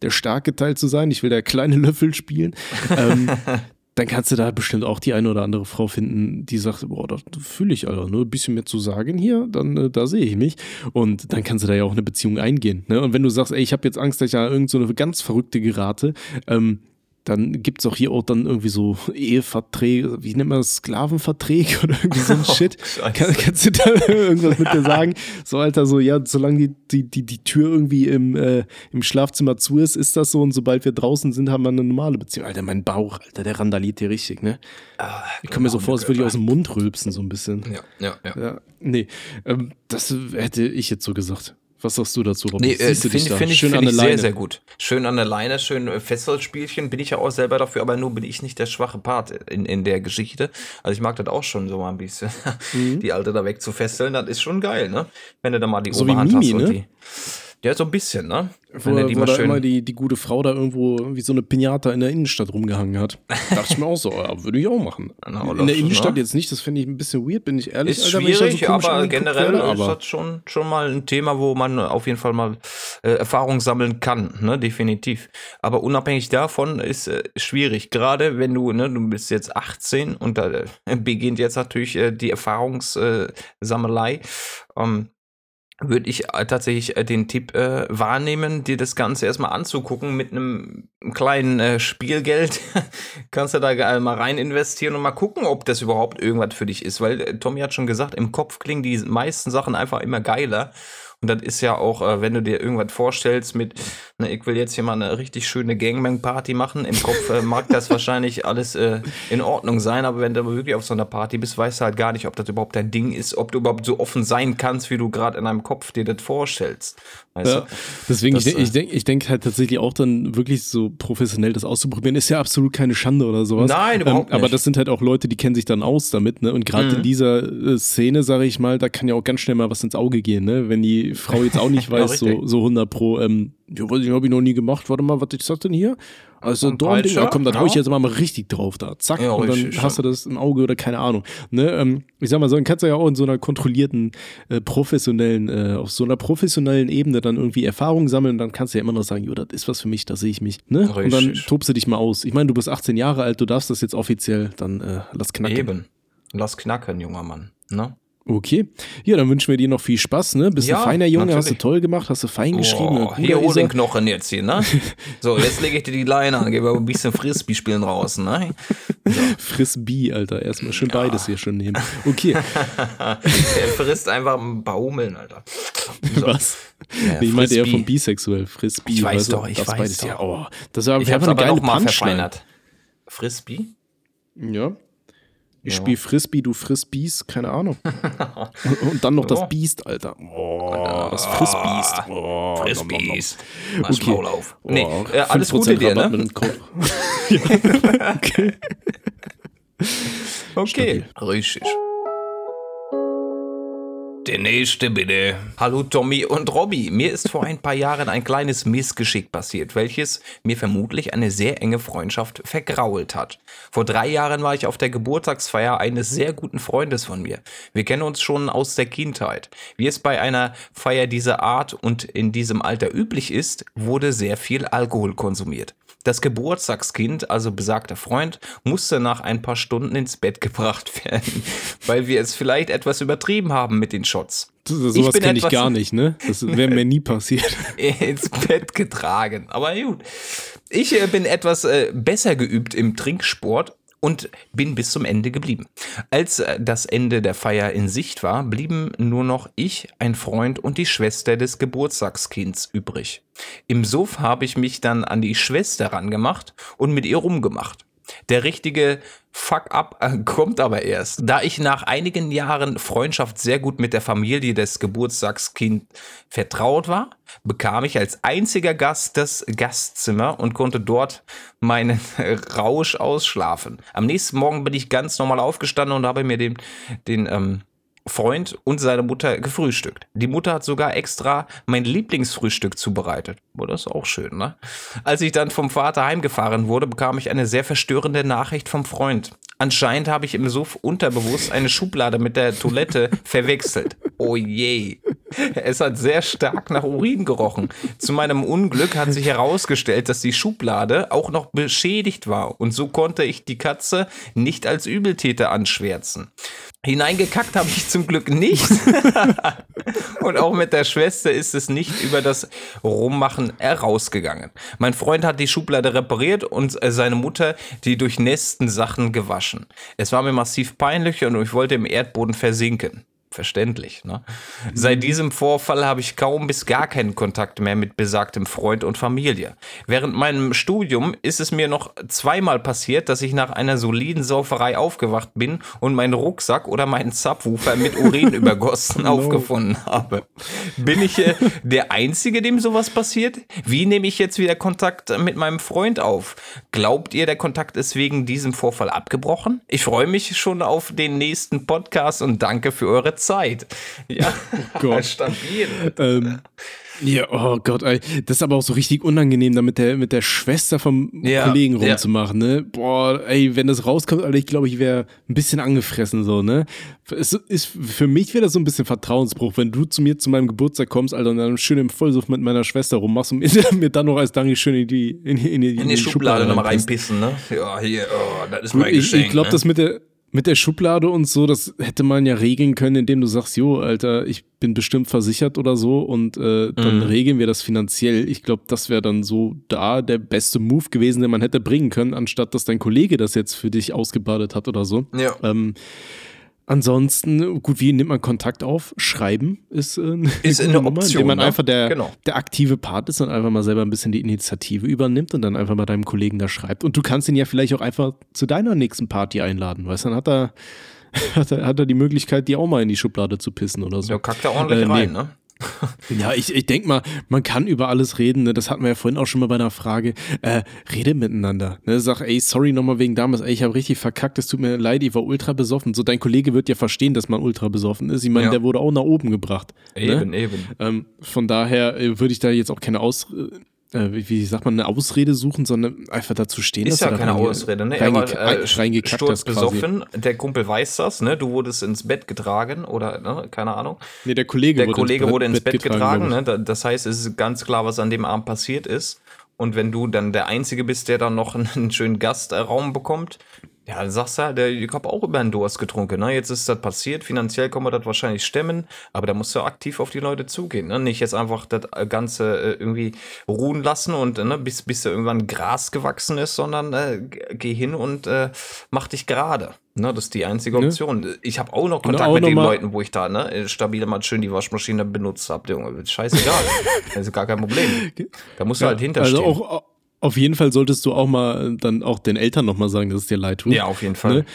[SPEAKER 2] der starke Teil zu sein. Ich will der kleine Löffel spielen. ähm, dann kannst du da bestimmt auch die eine oder andere Frau finden, die sagt, boah, das fühle ich, Alter, ne? Ein bisschen mehr zu sagen hier, dann äh, da sehe ich mich. Und dann kannst du da ja auch eine Beziehung eingehen. Ne? Und wenn du sagst, ey, ich habe jetzt Angst, dass ich da irgend so eine ganz verrückte gerate, ähm, dann gibt es auch hier auch dann irgendwie so Eheverträge, wie nennt man das, Sklavenverträge oder irgendwie so ein Shit.
[SPEAKER 1] Scheiße.
[SPEAKER 2] Kann, kannst du da irgendwas mit dir sagen? So, Alter, so, ja, solange die, die, die, die Tür irgendwie im, äh, im Schlafzimmer zu ist, ist das so und sobald wir draußen sind, haben wir eine normale Beziehung. Alter, mein Bauch, Alter, der randaliert hier richtig, ne?
[SPEAKER 1] Ah,
[SPEAKER 2] Ich komme mir so vor, als würde ich aus dem Mund rülpsen, so ein bisschen.
[SPEAKER 1] Ja, ja, ja.
[SPEAKER 2] Ja, nee, ähm, das hätte ich jetzt so gesagt. Was sagst du dazu, Robin?
[SPEAKER 1] Nee, äh, finde
[SPEAKER 2] da?
[SPEAKER 1] find ich,
[SPEAKER 2] Schön
[SPEAKER 1] find ich sehr, sehr gut. Schön an der Leine, schön äh, Fesselspielchen, bin ich ja auch selber dafür, aber nur bin ich nicht der schwache Part in, in der Geschichte. Also ich mag das auch schon so mal ein bisschen, die Alte da wegzufesseln, das ist schon geil, ne? Wenn du da mal die
[SPEAKER 2] Mhm. So
[SPEAKER 1] Oberhand
[SPEAKER 2] Mimi,
[SPEAKER 1] hast und
[SPEAKER 2] ne?
[SPEAKER 1] die. Ja, so ein bisschen, ne?
[SPEAKER 2] Wo,
[SPEAKER 1] Wenn er die
[SPEAKER 2] wo
[SPEAKER 1] mal
[SPEAKER 2] da immer die, die gute Frau da irgendwo wie so eine Pinata in der Innenstadt rumgehangen hat. Dachte ich mir auch so, ja, würde ich auch machen.
[SPEAKER 1] Na,
[SPEAKER 2] in der Innenstadt
[SPEAKER 1] ne?
[SPEAKER 2] jetzt nicht, das finde ich ein bisschen weird, bin ich ehrlich.
[SPEAKER 1] Ist
[SPEAKER 2] Alter,
[SPEAKER 1] schwierig,
[SPEAKER 2] komisch
[SPEAKER 1] aber generell
[SPEAKER 2] werde,
[SPEAKER 1] ist
[SPEAKER 2] aber
[SPEAKER 1] das schon, schon mal ein Thema, wo man auf jeden Fall mal äh, Erfahrung sammeln kann, ne, definitiv. Aber unabhängig davon ist äh, schwierig, gerade wenn du, ne, du bist jetzt 18 und da äh, beginnt jetzt natürlich äh, die Erfahrungssammelei. Äh, Sammelei. ähm, würde ich äh, tatsächlich äh, den Tipp äh, wahrnehmen, dir das Ganze erstmal anzugucken mit einem kleinen äh, Spielgeld. Kannst du da mal rein investieren und mal gucken, ob das überhaupt irgendwas für dich ist. Weil äh, Tommy hat schon gesagt, im Kopf klingen die meisten Sachen einfach immer geiler. Und das ist ja auch, äh, wenn du dir irgendwas vorstellst mit, ne, ich will jetzt hier mal eine richtig schöne Gangbang-Party machen. Im Kopf äh, mag das wahrscheinlich alles äh, in Ordnung sein, aber wenn du wirklich auf so einer Party bist, weißt du halt gar nicht, ob das überhaupt dein Ding ist, ob du überhaupt so offen sein kannst, wie du gerade in deinem Kopf dir das vorstellst. Weißt
[SPEAKER 2] Ja, deswegen,
[SPEAKER 1] Das,
[SPEAKER 2] ich, ich
[SPEAKER 1] äh,
[SPEAKER 2] denke ich denk halt tatsächlich auch dann wirklich so professionell das auszuprobieren, ist ja absolut keine Schande oder sowas.
[SPEAKER 1] Nein, überhaupt
[SPEAKER 2] ähm, Aber
[SPEAKER 1] nicht.
[SPEAKER 2] das sind halt auch Leute, die kennen sich dann aus damit, ne? Und gerade
[SPEAKER 1] Mhm.
[SPEAKER 2] in dieser äh, Szene, sage ich mal, da kann ja auch ganz schnell mal was ins Auge gehen, ne? Wenn die Frau jetzt auch nicht
[SPEAKER 1] Ja,
[SPEAKER 2] weiß, so,
[SPEAKER 1] richtig.
[SPEAKER 2] so 100 pro, ähm, ja, weiß ich, habe ich noch nie gemacht, warte mal, was ist das denn hier? Also Dornding, ja, komm, dann hau ich jetzt mal, mal richtig drauf da. Zack,
[SPEAKER 1] Ja,
[SPEAKER 2] und dann
[SPEAKER 1] richtig,
[SPEAKER 2] hast du das im Auge oder keine Ahnung. Ne? Ähm, ich sag mal so, dann kannst du ja auch in so einer kontrollierten, äh, professionellen, äh, auf so einer professionellen Ebene dann irgendwie Erfahrung sammeln. Dann kannst du ja immer noch sagen, jo, das ist was für mich, da sehe ich mich. Ne? Und dann
[SPEAKER 1] Richtig.
[SPEAKER 2] tobst du dich mal aus. Ich meine, du bist 18 Jahre alt, du darfst das jetzt offiziell, dann äh, lass knacken.
[SPEAKER 1] Eben. Lass knacken, junger Mann. Ne?
[SPEAKER 2] Okay. Ja, dann wünschen wir dir noch viel Spaß, ne? Bist
[SPEAKER 1] Ja,
[SPEAKER 2] ein feiner Junge, hast du
[SPEAKER 1] natürlich.
[SPEAKER 2] toll gemacht, hast du fein geschrieben.
[SPEAKER 1] Oh, hier hol den. Knochen jetzt hier, ne? So, jetzt lege ich dir die Leine an, gebe aber ein bisschen Frisbee spielen raus, ne?
[SPEAKER 2] Frisbee, Alter. Erstmal schön beides hier schon nehmen. Okay.
[SPEAKER 1] Er frisst einfach Hummeln, Alter. So.
[SPEAKER 2] Was?
[SPEAKER 1] Ja,
[SPEAKER 2] Nee, ich meinte eher vom Bisexuell. Frisbee.
[SPEAKER 1] Ich weiß doch, ich
[SPEAKER 2] das
[SPEAKER 1] weiß
[SPEAKER 2] beides,
[SPEAKER 1] doch.
[SPEAKER 2] Ja, oh, das war
[SPEAKER 1] Ich habe
[SPEAKER 2] eine geile
[SPEAKER 1] noch mal
[SPEAKER 2] Punchline.
[SPEAKER 1] verfeinert. Frisbee?
[SPEAKER 2] Ja. Ich
[SPEAKER 1] Ja.
[SPEAKER 2] spiele Frisbee, du Frisbees, keine Ahnung. und, und dann noch das Biest, Alter. Oh, das Frisbeest. Oh,
[SPEAKER 1] Frisbees.
[SPEAKER 2] nom, nom, nom.
[SPEAKER 1] Mach
[SPEAKER 2] Okay.
[SPEAKER 1] Maul auf.
[SPEAKER 2] Oh,
[SPEAKER 1] Nee, äh, alles
[SPEAKER 2] 5%
[SPEAKER 1] Gute dir,
[SPEAKER 2] Rabatt
[SPEAKER 1] ne?
[SPEAKER 2] Code. ja. Okay.
[SPEAKER 1] Okay. Richtig. Der nächste bitte. Hallo Tommy und Robby. Mir ist vor ein paar Jahren ein kleines Missgeschick passiert, welches mir vermutlich eine sehr enge Freundschaft vergrault hat. Vor drei Jahren war ich auf der Geburtstagsfeier eines sehr guten Freundes von mir. Wir kennen uns schon aus der Kindheit. Wie es bei einer Feier dieser Art und in diesem Alter üblich ist, wurde sehr viel Alkohol konsumiert. Das Geburtstagskind, also besagter Freund, musste nach ein paar Stunden ins Bett gebracht werden, weil wir es vielleicht etwas übertrieben haben mit den Shots.
[SPEAKER 2] Das- Sowas kenne ich gar nicht, ne? Das wäre mir nie passiert.
[SPEAKER 1] ins Bett getragen. Aber gut. Ich äh, bin etwas äh, besser geübt im Trinksport und bin bis zum Ende geblieben. Als äh, das Ende der Feier in Sicht war, blieben nur noch ich, ein Freund und die Schwester des Geburtstagskinds übrig. Im Suff habe ich mich dann an die Schwester rangemacht und mit ihr rumgemacht. Der richtige Fuck-up äh, kommt aber erst. Da ich nach einigen Jahren Freundschaft sehr gut mit der Familie des Geburtstagskind vertraut war, bekam ich als einziger Gast das Gastzimmer und konnte dort meinen Rausch ausschlafen. Am nächsten Morgen bin ich ganz normal aufgestanden und habe mir den, den ähm, Freund und seine Mutter gefrühstückt. Die Mutter hat sogar extra mein Lieblingsfrühstück zubereitet. Boah, das ist auch schön, ne? Als ich dann vom Vater heimgefahren wurde, bekam ich eine sehr verstörende Nachricht vom Freund. Anscheinend habe ich im Suff unterbewusst eine Schublade mit der Toilette verwechselt. Oh je. Es hat sehr stark nach Urin gerochen. Zu meinem Unglück hat sich herausgestellt, dass die Schublade auch noch beschädigt war. Und so konnte ich die Katze nicht als Übeltäter anschwärzen. Hineingekackt habe ich zum Glück nicht. Und auch mit der Schwester ist es nicht über das Rummachen herausgegangen. Mein Freund hat die Schublade repariert und äh, seine Mutter die durchnässten Sachen gewaschen. Es war mir massiv peinlich und ich wollte im Erdboden versinken. Verständlich, ne? Seit diesem Vorfall habe ich kaum bis gar keinen Kontakt mehr mit besagtem Freund und Familie. Während meinem Studium ist es mir noch zweimal passiert, dass ich nach einer soliden Sauferei aufgewacht bin und meinen Rucksack oder meinen Subwoofer mit Urin übergossen aufgefunden habe. Bin ich äh, der Einzige, dem sowas passiert? Wie nehme ich jetzt wieder Kontakt mit meinem Freund auf? Glaubt ihr, der Kontakt ist wegen diesem Vorfall abgebrochen? Ich freue mich schon auf den nächsten Podcast und danke für eure Zeit. Ja,
[SPEAKER 2] Gott.
[SPEAKER 1] stabil.
[SPEAKER 2] ähm, Ja, oh Gott, ey. Das ist aber auch so richtig unangenehm, da mit der, mit der Schwester vom
[SPEAKER 1] Ja,
[SPEAKER 2] Kollegen
[SPEAKER 1] ja.
[SPEAKER 2] rumzumachen, ne? Boah, ey, wenn das rauskommt, Alter, ich glaube, ich wäre ein bisschen angefressen, so, ne? Es ist, für mich wäre das so ein bisschen Vertrauensbruch, wenn du zu mir zu meinem Geburtstag kommst, Alter, und dann schön im Vollsuff mit meiner Schwester rummachst und mir, dann noch als Dankeschön in die, in, die- in die,
[SPEAKER 1] In die Schublade nochmal
[SPEAKER 2] reinpisst.
[SPEAKER 1] reinpissen, ne? Ja, hier, oh, das ist mein
[SPEAKER 2] ich
[SPEAKER 1] Geschenk.
[SPEAKER 2] ich glaube,
[SPEAKER 1] ne?
[SPEAKER 2] das mit der, mit der Schublade und so, das hätte man ja regeln können, indem du sagst, jo, Alter, ich bin bestimmt versichert oder so und äh, dann
[SPEAKER 1] Mhm.
[SPEAKER 2] regeln wir das finanziell. Ich glaube, das wäre dann so da der beste Move gewesen, den man hätte bringen können, anstatt dass dein Kollege das jetzt für dich ausgebadet hat oder so.
[SPEAKER 1] Ja.
[SPEAKER 2] Ähm, ansonsten, gut, wie nimmt man Kontakt auf? Schreiben ist, äh, eine,
[SPEAKER 1] Ist eine
[SPEAKER 2] Nummer,
[SPEAKER 1] Option,
[SPEAKER 2] indem man
[SPEAKER 1] ne?
[SPEAKER 2] einfach der,
[SPEAKER 1] Genau.
[SPEAKER 2] der aktive Part ist und einfach mal selber ein bisschen die Initiative übernimmt und dann einfach mal deinem Kollegen da schreibt. Und du kannst ihn ja vielleicht auch einfach zu deiner nächsten Party einladen, weißt du? Dann hat er, hat er, hat er die Möglichkeit, die auch mal in die Schublade zu pissen oder so.
[SPEAKER 1] Der kackt da ordentlich
[SPEAKER 2] Äh, nee.
[SPEAKER 1] rein, ne?
[SPEAKER 2] Ja, ich, ich denke mal, man kann über alles reden. Ne? Das hatten wir ja vorhin auch schon mal bei einer Frage. Äh, rede miteinander. Ne? Sag, ey, sorry nochmal wegen damals. Ey, ich habe richtig verkackt. Es tut mir leid, ich war ultra besoffen. So, dein Kollege wird ja verstehen, dass man ultra besoffen ist. Ich meine,
[SPEAKER 1] Ja.
[SPEAKER 2] der wurde auch nach oben gebracht.
[SPEAKER 1] Eben,
[SPEAKER 2] ne?
[SPEAKER 1] eben.
[SPEAKER 2] Ähm, von daher äh, würde ich da jetzt auch keine Aus... Äh, wie, wie sagt man, eine Ausrede suchen, sondern einfach dazu stehen,
[SPEAKER 1] Ist
[SPEAKER 2] dass
[SPEAKER 1] ja keine Ausrede, ne? Er war äh, sturzbesoffen. Der Kumpel weiß das, ne? Du wurdest ins Bett getragen oder, ne? Keine Ahnung.
[SPEAKER 2] Nee, der Kollege,
[SPEAKER 1] Der
[SPEAKER 2] wurde,
[SPEAKER 1] Kollege
[SPEAKER 2] ins
[SPEAKER 1] wurde ins Bett getragen,
[SPEAKER 2] glaub
[SPEAKER 1] ne? Da- Das heißt, es ist ganz klar, was an dem Abend passiert ist. Und wenn du dann der Einzige bist, der dann noch einen schönen Gastraum bekommt, ja, dann sagst du halt, der- ich habe auch über den Durst getrunken. Ne? Jetzt ist das passiert, finanziell kann man das wahrscheinlich stemmen, aber da musst du aktiv auf die Leute zugehen. Ne? Nicht jetzt einfach das Ganze äh, irgendwie ruhen lassen und äh, ne, bis, bis da irgendwann Gras gewachsen ist, sondern äh, geh hin und äh, mach dich gerade. Ne? Das ist die einzige
[SPEAKER 2] Ne?
[SPEAKER 1] Option. Ich habe auch noch
[SPEAKER 2] Und
[SPEAKER 1] Kontakt
[SPEAKER 2] auch
[SPEAKER 1] mit
[SPEAKER 2] noch
[SPEAKER 1] den Leuten, wo ich da ne, stabil mal schön die Waschmaschine benutzt habe. Junge, scheißegal. das ist gar kein Problem. Da musst du halt hinterstehen.
[SPEAKER 2] Also auch auf jeden Fall solltest du auch mal dann auch den Eltern nochmal sagen, dass es dir leid tut.
[SPEAKER 1] ja, auf jeden Fall.
[SPEAKER 2] Ne?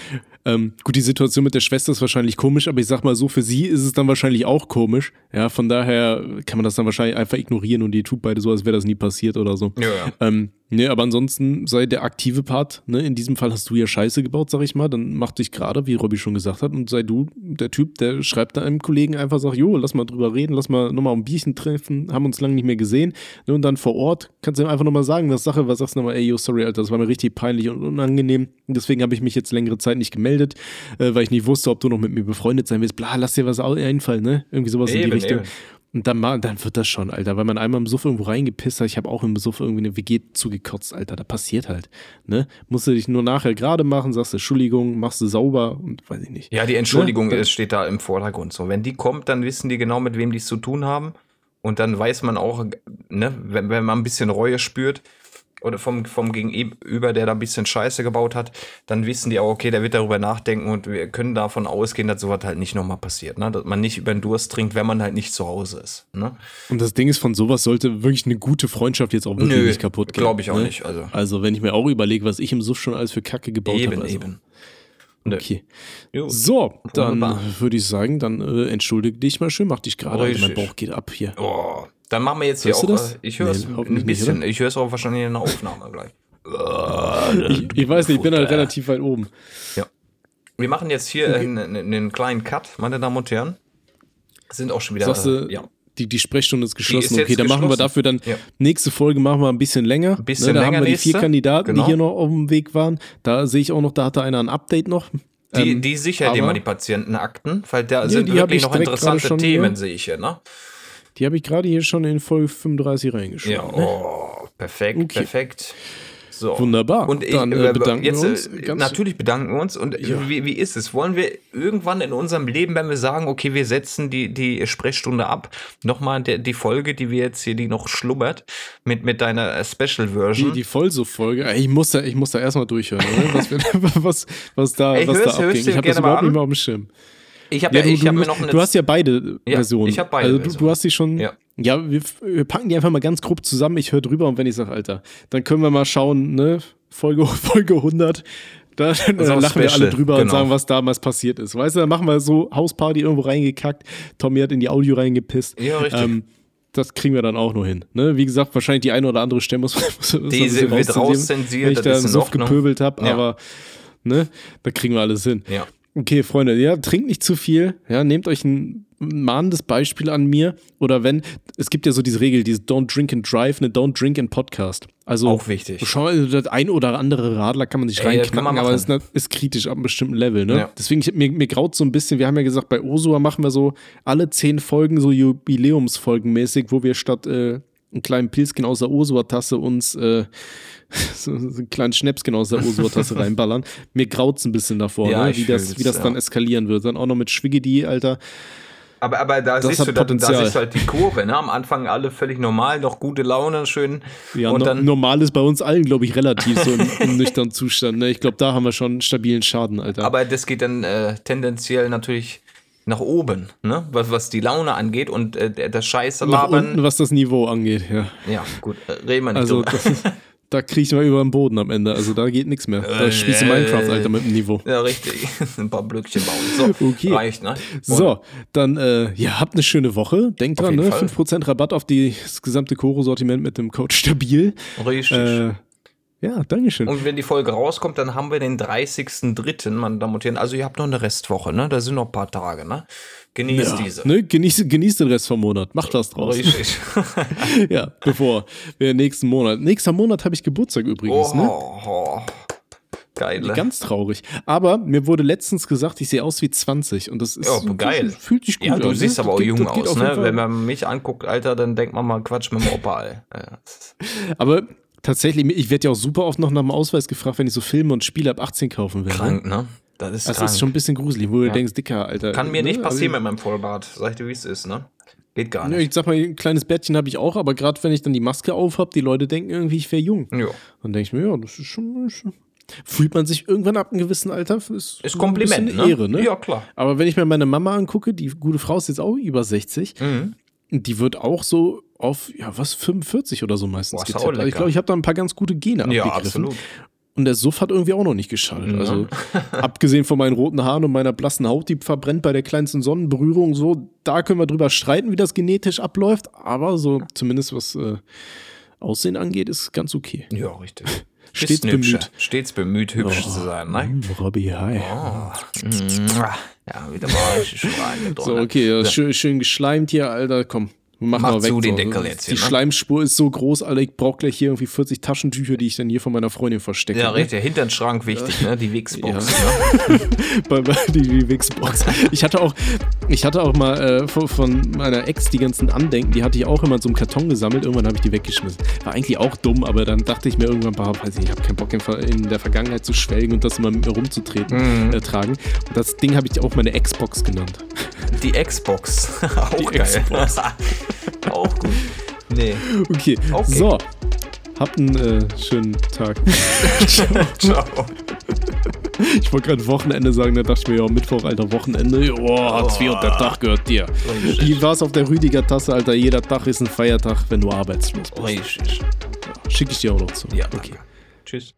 [SPEAKER 2] Ähm, gut, die Situation mit der Schwester ist wahrscheinlich komisch, aber ich sag mal so, für sie ist es dann wahrscheinlich auch komisch. Ja, von daher kann man das dann wahrscheinlich einfach ignorieren und die tut beide so, als wäre das nie passiert oder so.
[SPEAKER 1] Ja, ja.
[SPEAKER 2] Ähm, ne, aber ansonsten sei der aktive Part, ne, in diesem Fall hast du ja Scheiße gebaut, sag ich mal, dann mach dich gerade, wie Robby schon gesagt hat, und sei du der Typ, der schreibt einem Kollegen einfach, sag, jo, lass mal drüber reden, lass mal nochmal ein Bierchen treffen, haben uns lange nicht mehr gesehen, ne, und dann vor Ort kannst du ihm einfach nochmal sagen, was Sache, was sagst du nochmal, ey, yo, sorry, Alter, das war mir richtig peinlich und unangenehm, deswegen habe ich mich jetzt längere Zeit nicht gemeldet, äh, weil ich nicht wusste, ob du noch mit mir befreundet sein willst, bla, lass dir was einfallen, ne, irgendwie sowas in die
[SPEAKER 1] Eben,
[SPEAKER 2] Richtung.
[SPEAKER 1] eben.
[SPEAKER 2] Und dann, dann wird das schon, Alter. Weil man einmal im Suff irgendwo reingepisst hat. Ich habe auch im Suff irgendwie eine WG zugekotzt, Alter. Da passiert halt. Ne? Musst du dich nur nachher gerade machen, sagst du Entschuldigung, machst du sauber und weiß ich nicht.
[SPEAKER 1] Ja, die Entschuldigung
[SPEAKER 2] Ja,
[SPEAKER 1] ist, steht da im Vordergrund. So, wenn die kommt, dann wissen die genau, mit wem die es zu tun haben. Und dann weiß man auch, ne, wenn, wenn man ein bisschen Reue spürt oder vom, vom Gegenüber, der da ein bisschen Scheiße gebaut hat, dann wissen die auch, okay, der wird darüber nachdenken und wir können davon ausgehen, dass sowas halt nicht nochmal passiert. Ne? Dass man nicht über den Durst trinkt, wenn man halt nicht zu Hause ist. Ne?
[SPEAKER 2] Und das Ding ist, von sowas sollte wirklich eine gute Freundschaft jetzt auch wirklich
[SPEAKER 1] Nö,
[SPEAKER 2] nicht kaputt gehen.
[SPEAKER 1] glaub ich auch
[SPEAKER 2] ne?
[SPEAKER 1] nicht, also.
[SPEAKER 2] also, wenn ich mir auch überlege, was ich im Suff schon alles für Kacke gebaut
[SPEAKER 1] Eben,
[SPEAKER 2] habe. Also,
[SPEAKER 1] eben.
[SPEAKER 2] Okay.
[SPEAKER 1] Jo.
[SPEAKER 2] So, dann würde ich sagen, dann äh, entschuldige dich mal schön, mach dich gerade. Mein. Bauch geht ab hier.
[SPEAKER 1] Oh, dann machen wir jetzt hier
[SPEAKER 2] Hörst du
[SPEAKER 1] auch.
[SPEAKER 2] das?
[SPEAKER 1] Äh, ich höre es
[SPEAKER 2] Nee,
[SPEAKER 1] ein
[SPEAKER 2] nicht,
[SPEAKER 1] bisschen.
[SPEAKER 2] oder?
[SPEAKER 1] ich höre es auch wahrscheinlich in der Aufnahme gleich.
[SPEAKER 2] Ich, ich weiß nicht, ich bin halt relativ weit oben.
[SPEAKER 1] Wir machen jetzt hier einen, einen, einen kleinen Cut, meine Damen und Herren. Sind auch schon wieder.
[SPEAKER 2] Sagst du,
[SPEAKER 1] äh, ja.
[SPEAKER 2] die, die Sprechstunde ist geschlossen.
[SPEAKER 1] ist
[SPEAKER 2] okay, dann machen wir
[SPEAKER 1] geschlossen.
[SPEAKER 2] dafür dann
[SPEAKER 1] Ja.
[SPEAKER 2] nächste Folge machen wir ein bisschen länger.
[SPEAKER 1] Ein bisschen
[SPEAKER 2] da
[SPEAKER 1] länger
[SPEAKER 2] haben wir die
[SPEAKER 1] nächste.
[SPEAKER 2] vier Kandidaten,
[SPEAKER 1] Genau.
[SPEAKER 2] die hier noch auf dem Weg waren. Da sehe ich auch noch, da hatte einer ein Update noch.
[SPEAKER 1] Die,
[SPEAKER 2] Ähm,
[SPEAKER 1] die sichert
[SPEAKER 2] aber-
[SPEAKER 1] immer die Patientenakten, weil da
[SPEAKER 2] Ja,
[SPEAKER 1] sind wirklich
[SPEAKER 2] ich
[SPEAKER 1] noch interessante Themen,
[SPEAKER 2] hier.
[SPEAKER 1] sehe ich hier, ne?
[SPEAKER 2] Die habe ich gerade hier schon in Folge 35 reingeschrieben.
[SPEAKER 1] Ja, oh, perfekt,
[SPEAKER 2] Okay.
[SPEAKER 1] perfekt. So.
[SPEAKER 2] Wunderbar.
[SPEAKER 1] Und ich,
[SPEAKER 2] Dann, äh,
[SPEAKER 1] äh,
[SPEAKER 2] bedanken
[SPEAKER 1] jetzt,
[SPEAKER 2] wir uns
[SPEAKER 1] äh,
[SPEAKER 2] ganz-
[SPEAKER 1] natürlich bedanken wir uns. Und
[SPEAKER 2] Ja.
[SPEAKER 1] wie, wie ist es? Wollen wir irgendwann in unserem Leben, wenn wir sagen, okay, wir setzen die, die Sprechstunde ab, nochmal die, die Folge, die wir jetzt hier, die noch schlummert, mit, mit deiner äh, Special
[SPEAKER 2] Die,
[SPEAKER 1] Version?
[SPEAKER 2] die Vollsuff-Folge, ey, ich muss da, ich muss da erstmal durchhören? Was, was, was da,
[SPEAKER 1] Ey,
[SPEAKER 2] was
[SPEAKER 1] hör's-
[SPEAKER 2] da abging. Ich habe das überhaupt nicht mehr auf dem Schirm.
[SPEAKER 1] Ich habe
[SPEAKER 2] Ja,
[SPEAKER 1] ja,
[SPEAKER 2] du,
[SPEAKER 1] ich
[SPEAKER 2] du,
[SPEAKER 1] hab mir noch eine.
[SPEAKER 2] du hast ja beide
[SPEAKER 1] Ja,
[SPEAKER 2] Versionen.
[SPEAKER 1] ich hab beide
[SPEAKER 2] Also du,
[SPEAKER 1] Versionen.
[SPEAKER 2] du hast die schon.
[SPEAKER 1] Ja.
[SPEAKER 2] Ja, wir, wir packen die einfach mal ganz grob zusammen. Ich höre drüber und wenn ich sage, Alter, dann können wir mal schauen, ne? Folge, Folge 100. Da, dann lachen wir alle
[SPEAKER 1] special,
[SPEAKER 2] drüber und
[SPEAKER 1] genau.
[SPEAKER 2] sagen, was damals passiert ist. Weißt du, dann machen wir so Hausparty irgendwo reingekackt. Tommy hat in die Audio reingepisst.
[SPEAKER 1] Ja, richtig.
[SPEAKER 2] Ähm, das kriegen wir dann auch nur hin. Ne? Wie gesagt, wahrscheinlich die eine oder andere Stelle muss, muss, muss ein
[SPEAKER 1] Die
[SPEAKER 2] bisschen
[SPEAKER 1] wird rauszensiert,
[SPEAKER 2] wenn ich da
[SPEAKER 1] Ordnung.
[SPEAKER 2] gepöbelt habe,
[SPEAKER 1] Ja.
[SPEAKER 2] aber ne, da kriegen wir alles hin.
[SPEAKER 1] ja.
[SPEAKER 2] Okay, Freunde, ja, trinkt nicht zu viel, ja, nehmt euch ein mahnendes Beispiel an mir. Oder wenn, es gibt ja so diese Regel, dieses Don't Drink and Drive, eine Don't Drink and Podcast. Also
[SPEAKER 1] Auch wichtig.
[SPEAKER 2] Schau mal, das ein oder andere Radler kann man sich reinknacken, aber es ist, ist kritisch ab einem bestimmten Level. Ne?
[SPEAKER 1] Ja.
[SPEAKER 2] Deswegen, ich, mir, mir graut so ein bisschen, wir haben ja gesagt, bei Osua machen wir so alle zehn Folgen so Jubiläumsfolgen mäßig, wo wir statt äh, einen kleinen Pilzchen aus der Osua-Tasse uns äh, so, so einen kleinen Schnäpschen aus der Osua-Tasse reinballern. Mir graut es ein bisschen davor,
[SPEAKER 1] Ja,
[SPEAKER 2] ne? wie, das, wie das
[SPEAKER 1] ja.
[SPEAKER 2] dann eskalieren wird. Dann auch noch mit Schwiggedi, Alter.
[SPEAKER 1] Aber, aber da
[SPEAKER 2] Das
[SPEAKER 1] siehst du, da, da siehst du halt die Kurve, ne? Am Anfang alle völlig normal, noch gute Laune, schön.
[SPEAKER 2] Ja,
[SPEAKER 1] und
[SPEAKER 2] no,
[SPEAKER 1] dann,
[SPEAKER 2] normal ist bei uns allen, glaube ich, relativ so im, im nüchternen Zustand. Ne? Ich glaube, da haben wir schon einen stabilen Schaden, Alter.
[SPEAKER 1] aber das geht dann äh, tendenziell natürlich nach oben, ne? Was, was die Laune angeht und äh, das Scheiße
[SPEAKER 2] Nach
[SPEAKER 1] labern.
[SPEAKER 2] unten, was das Niveau angeht, ja.
[SPEAKER 1] Ja, gut, äh, reden wir nicht
[SPEAKER 2] Also, ist, da ich mal über den Boden am Ende. Also, da geht nichts mehr. Da
[SPEAKER 1] Äh,
[SPEAKER 2] spielst du
[SPEAKER 1] äh,
[SPEAKER 2] Minecraft, Alter, mit dem Niveau.
[SPEAKER 1] Ja, richtig. Ein paar Blöckchen bauen. So,
[SPEAKER 2] Okay.
[SPEAKER 1] reicht, ne? Und
[SPEAKER 2] So, dann, äh, ja, habt eine schöne Woche. Denkt dran, ne?
[SPEAKER 1] Fall.
[SPEAKER 2] 5% Rabatt auf die, das gesamte Koro-Sortiment mit dem Code Stabil.
[SPEAKER 1] Richtig.
[SPEAKER 2] Äh, ja, Dankeschön.
[SPEAKER 1] Und wenn die Folge rauskommt, dann haben wir den 30.03., meine Damen und Herren. Also ihr habt noch eine Restwoche, ne? Da sind noch ein paar Tage, ne? Genießt
[SPEAKER 2] ja,
[SPEAKER 1] diese.
[SPEAKER 2] ne? genießt, genießt den Rest vom Monat. Macht was draus.
[SPEAKER 1] Richtig.
[SPEAKER 2] ja, bevor wir nächsten Monat. Nächster Monat habe ich Geburtstag übrigens,
[SPEAKER 1] Oh,
[SPEAKER 2] ne?
[SPEAKER 1] oh. Geil. ne?
[SPEAKER 2] Ganz traurig. Aber mir wurde letztens gesagt, ich sehe aus wie 20 und das ist
[SPEAKER 1] Ja, geil.
[SPEAKER 2] fühlt sich gut
[SPEAKER 1] Ja, du
[SPEAKER 2] an,
[SPEAKER 1] siehst
[SPEAKER 2] ne?
[SPEAKER 1] aber auch
[SPEAKER 2] Das
[SPEAKER 1] jung
[SPEAKER 2] geht
[SPEAKER 1] aus, ne? Wenn man mich anguckt, Alter, dann denkt man mal Quatsch mit dem Opa, ey. Ja, das ist-
[SPEAKER 2] Aber tatsächlich, ich werde ja auch super oft noch nach dem Ausweis gefragt, wenn ich so Filme und Spiele ab 18 kaufen will. Ne?
[SPEAKER 1] Krank, ne? Das ist
[SPEAKER 2] Das
[SPEAKER 1] krank.
[SPEAKER 2] ist schon ein bisschen gruselig, wo du
[SPEAKER 1] Ja.
[SPEAKER 2] denkst, Dicker, Alter.
[SPEAKER 1] Kann mir
[SPEAKER 2] ne?
[SPEAKER 1] nicht passieren
[SPEAKER 2] Also,
[SPEAKER 1] mit meinem Vollbart. Sag ich dir, wie es ist, ne? Geht gar nicht.
[SPEAKER 2] ich sag mal, ein kleines Bärtchen habe ich auch, aber gerade wenn ich dann die Maske auf habe, die Leute denken irgendwie, ich wäre jung.
[SPEAKER 1] Ja.
[SPEAKER 2] Dann denke ich mir, ja, das ist schon, schon. Fühlt man sich irgendwann ab einem gewissen Alter? Ist,
[SPEAKER 1] Ist
[SPEAKER 2] ein
[SPEAKER 1] Kompliment,
[SPEAKER 2] bisschen
[SPEAKER 1] ne?
[SPEAKER 2] eine Ehre, ne?
[SPEAKER 1] Ja, klar.
[SPEAKER 2] Aber wenn ich mir meine Mama angucke, die gute Frau ist jetzt auch über 60,
[SPEAKER 1] Mhm.
[SPEAKER 2] Die wird auch so auf, ja, was, 45 oder so meistens
[SPEAKER 1] Boah,
[SPEAKER 2] getippt. Also ich glaube, ich habe da ein paar ganz gute Gene
[SPEAKER 1] Ja,
[SPEAKER 2] abgegriffen.
[SPEAKER 1] absolut.
[SPEAKER 2] Und der Suff hat irgendwie auch noch nicht geschadet.
[SPEAKER 1] Ja.
[SPEAKER 2] Also, abgesehen von meinen roten Haaren und meiner blassen Haut, die verbrennt bei der kleinsten Sonnenberührung, so, da können wir drüber streiten, wie das genetisch abläuft. Aber so, zumindest was äh, Aussehen angeht, ist ganz okay.
[SPEAKER 1] Ja, richtig.
[SPEAKER 2] Stets bemüht.
[SPEAKER 1] Stets bemüht, hübsch
[SPEAKER 2] Oh.
[SPEAKER 1] zu sein, ne?
[SPEAKER 2] Robby, hi.
[SPEAKER 1] Oh. Ja, wieder mal drin.
[SPEAKER 2] So, okay, ja, schön, schön geschleimt hier, Alter, komm. Mach,
[SPEAKER 1] Mach
[SPEAKER 2] mal weg.
[SPEAKER 1] zu den
[SPEAKER 2] so.
[SPEAKER 1] Deckel jetzt
[SPEAKER 2] Die
[SPEAKER 1] hier, ne?
[SPEAKER 2] Schleimspur ist so groß, Alter, ich brauch gleich hier irgendwie 40 Taschentücher, die ich dann hier von meiner Freundin verstecke.
[SPEAKER 1] Ja,
[SPEAKER 2] ne?
[SPEAKER 1] richtig. Hinter den Schrank wichtig, ne? Die Wichsbox.
[SPEAKER 2] Ja.
[SPEAKER 1] Ne?
[SPEAKER 2] die, die Wixbox. Ich hatte auch, ich hatte auch mal äh, von, von meiner Ex die ganzen Andenken, die hatte ich auch immer in so einem Karton gesammelt. Irgendwann habe ich die weggeschmissen. War eigentlich auch dumm, aber dann dachte ich mir irgendwann, boah, weiß ich, ich habe keinen Bock in der Vergangenheit zu schwelgen und das immer mit mir rumzutreten,
[SPEAKER 1] Mhm.
[SPEAKER 2] äh, tragen. Und das Ding habe ich auch meine Xbox genannt.
[SPEAKER 1] Die Xbox. Auch
[SPEAKER 2] Die
[SPEAKER 1] geil.
[SPEAKER 2] Xbox.
[SPEAKER 1] Auch gut. Nee.
[SPEAKER 2] Okay,
[SPEAKER 1] Okay.
[SPEAKER 2] so. Habt einen äh, schönen Tag.
[SPEAKER 1] Ciao.
[SPEAKER 2] Ich wollte gerade Wochenende sagen, da dachte ich mir, ja, Mittwoch, Alter, Wochenende. Oh, Hartz IV und der Tag gehört dir. Wie war es auf der Rüdiger-Tasse, Alter? Jeder Tag ist ein Feiertag, wenn du arbeitslos bist.
[SPEAKER 1] Richtig.
[SPEAKER 2] Schicke ich dir auch noch zu.
[SPEAKER 1] Ja, okay. Tschüss.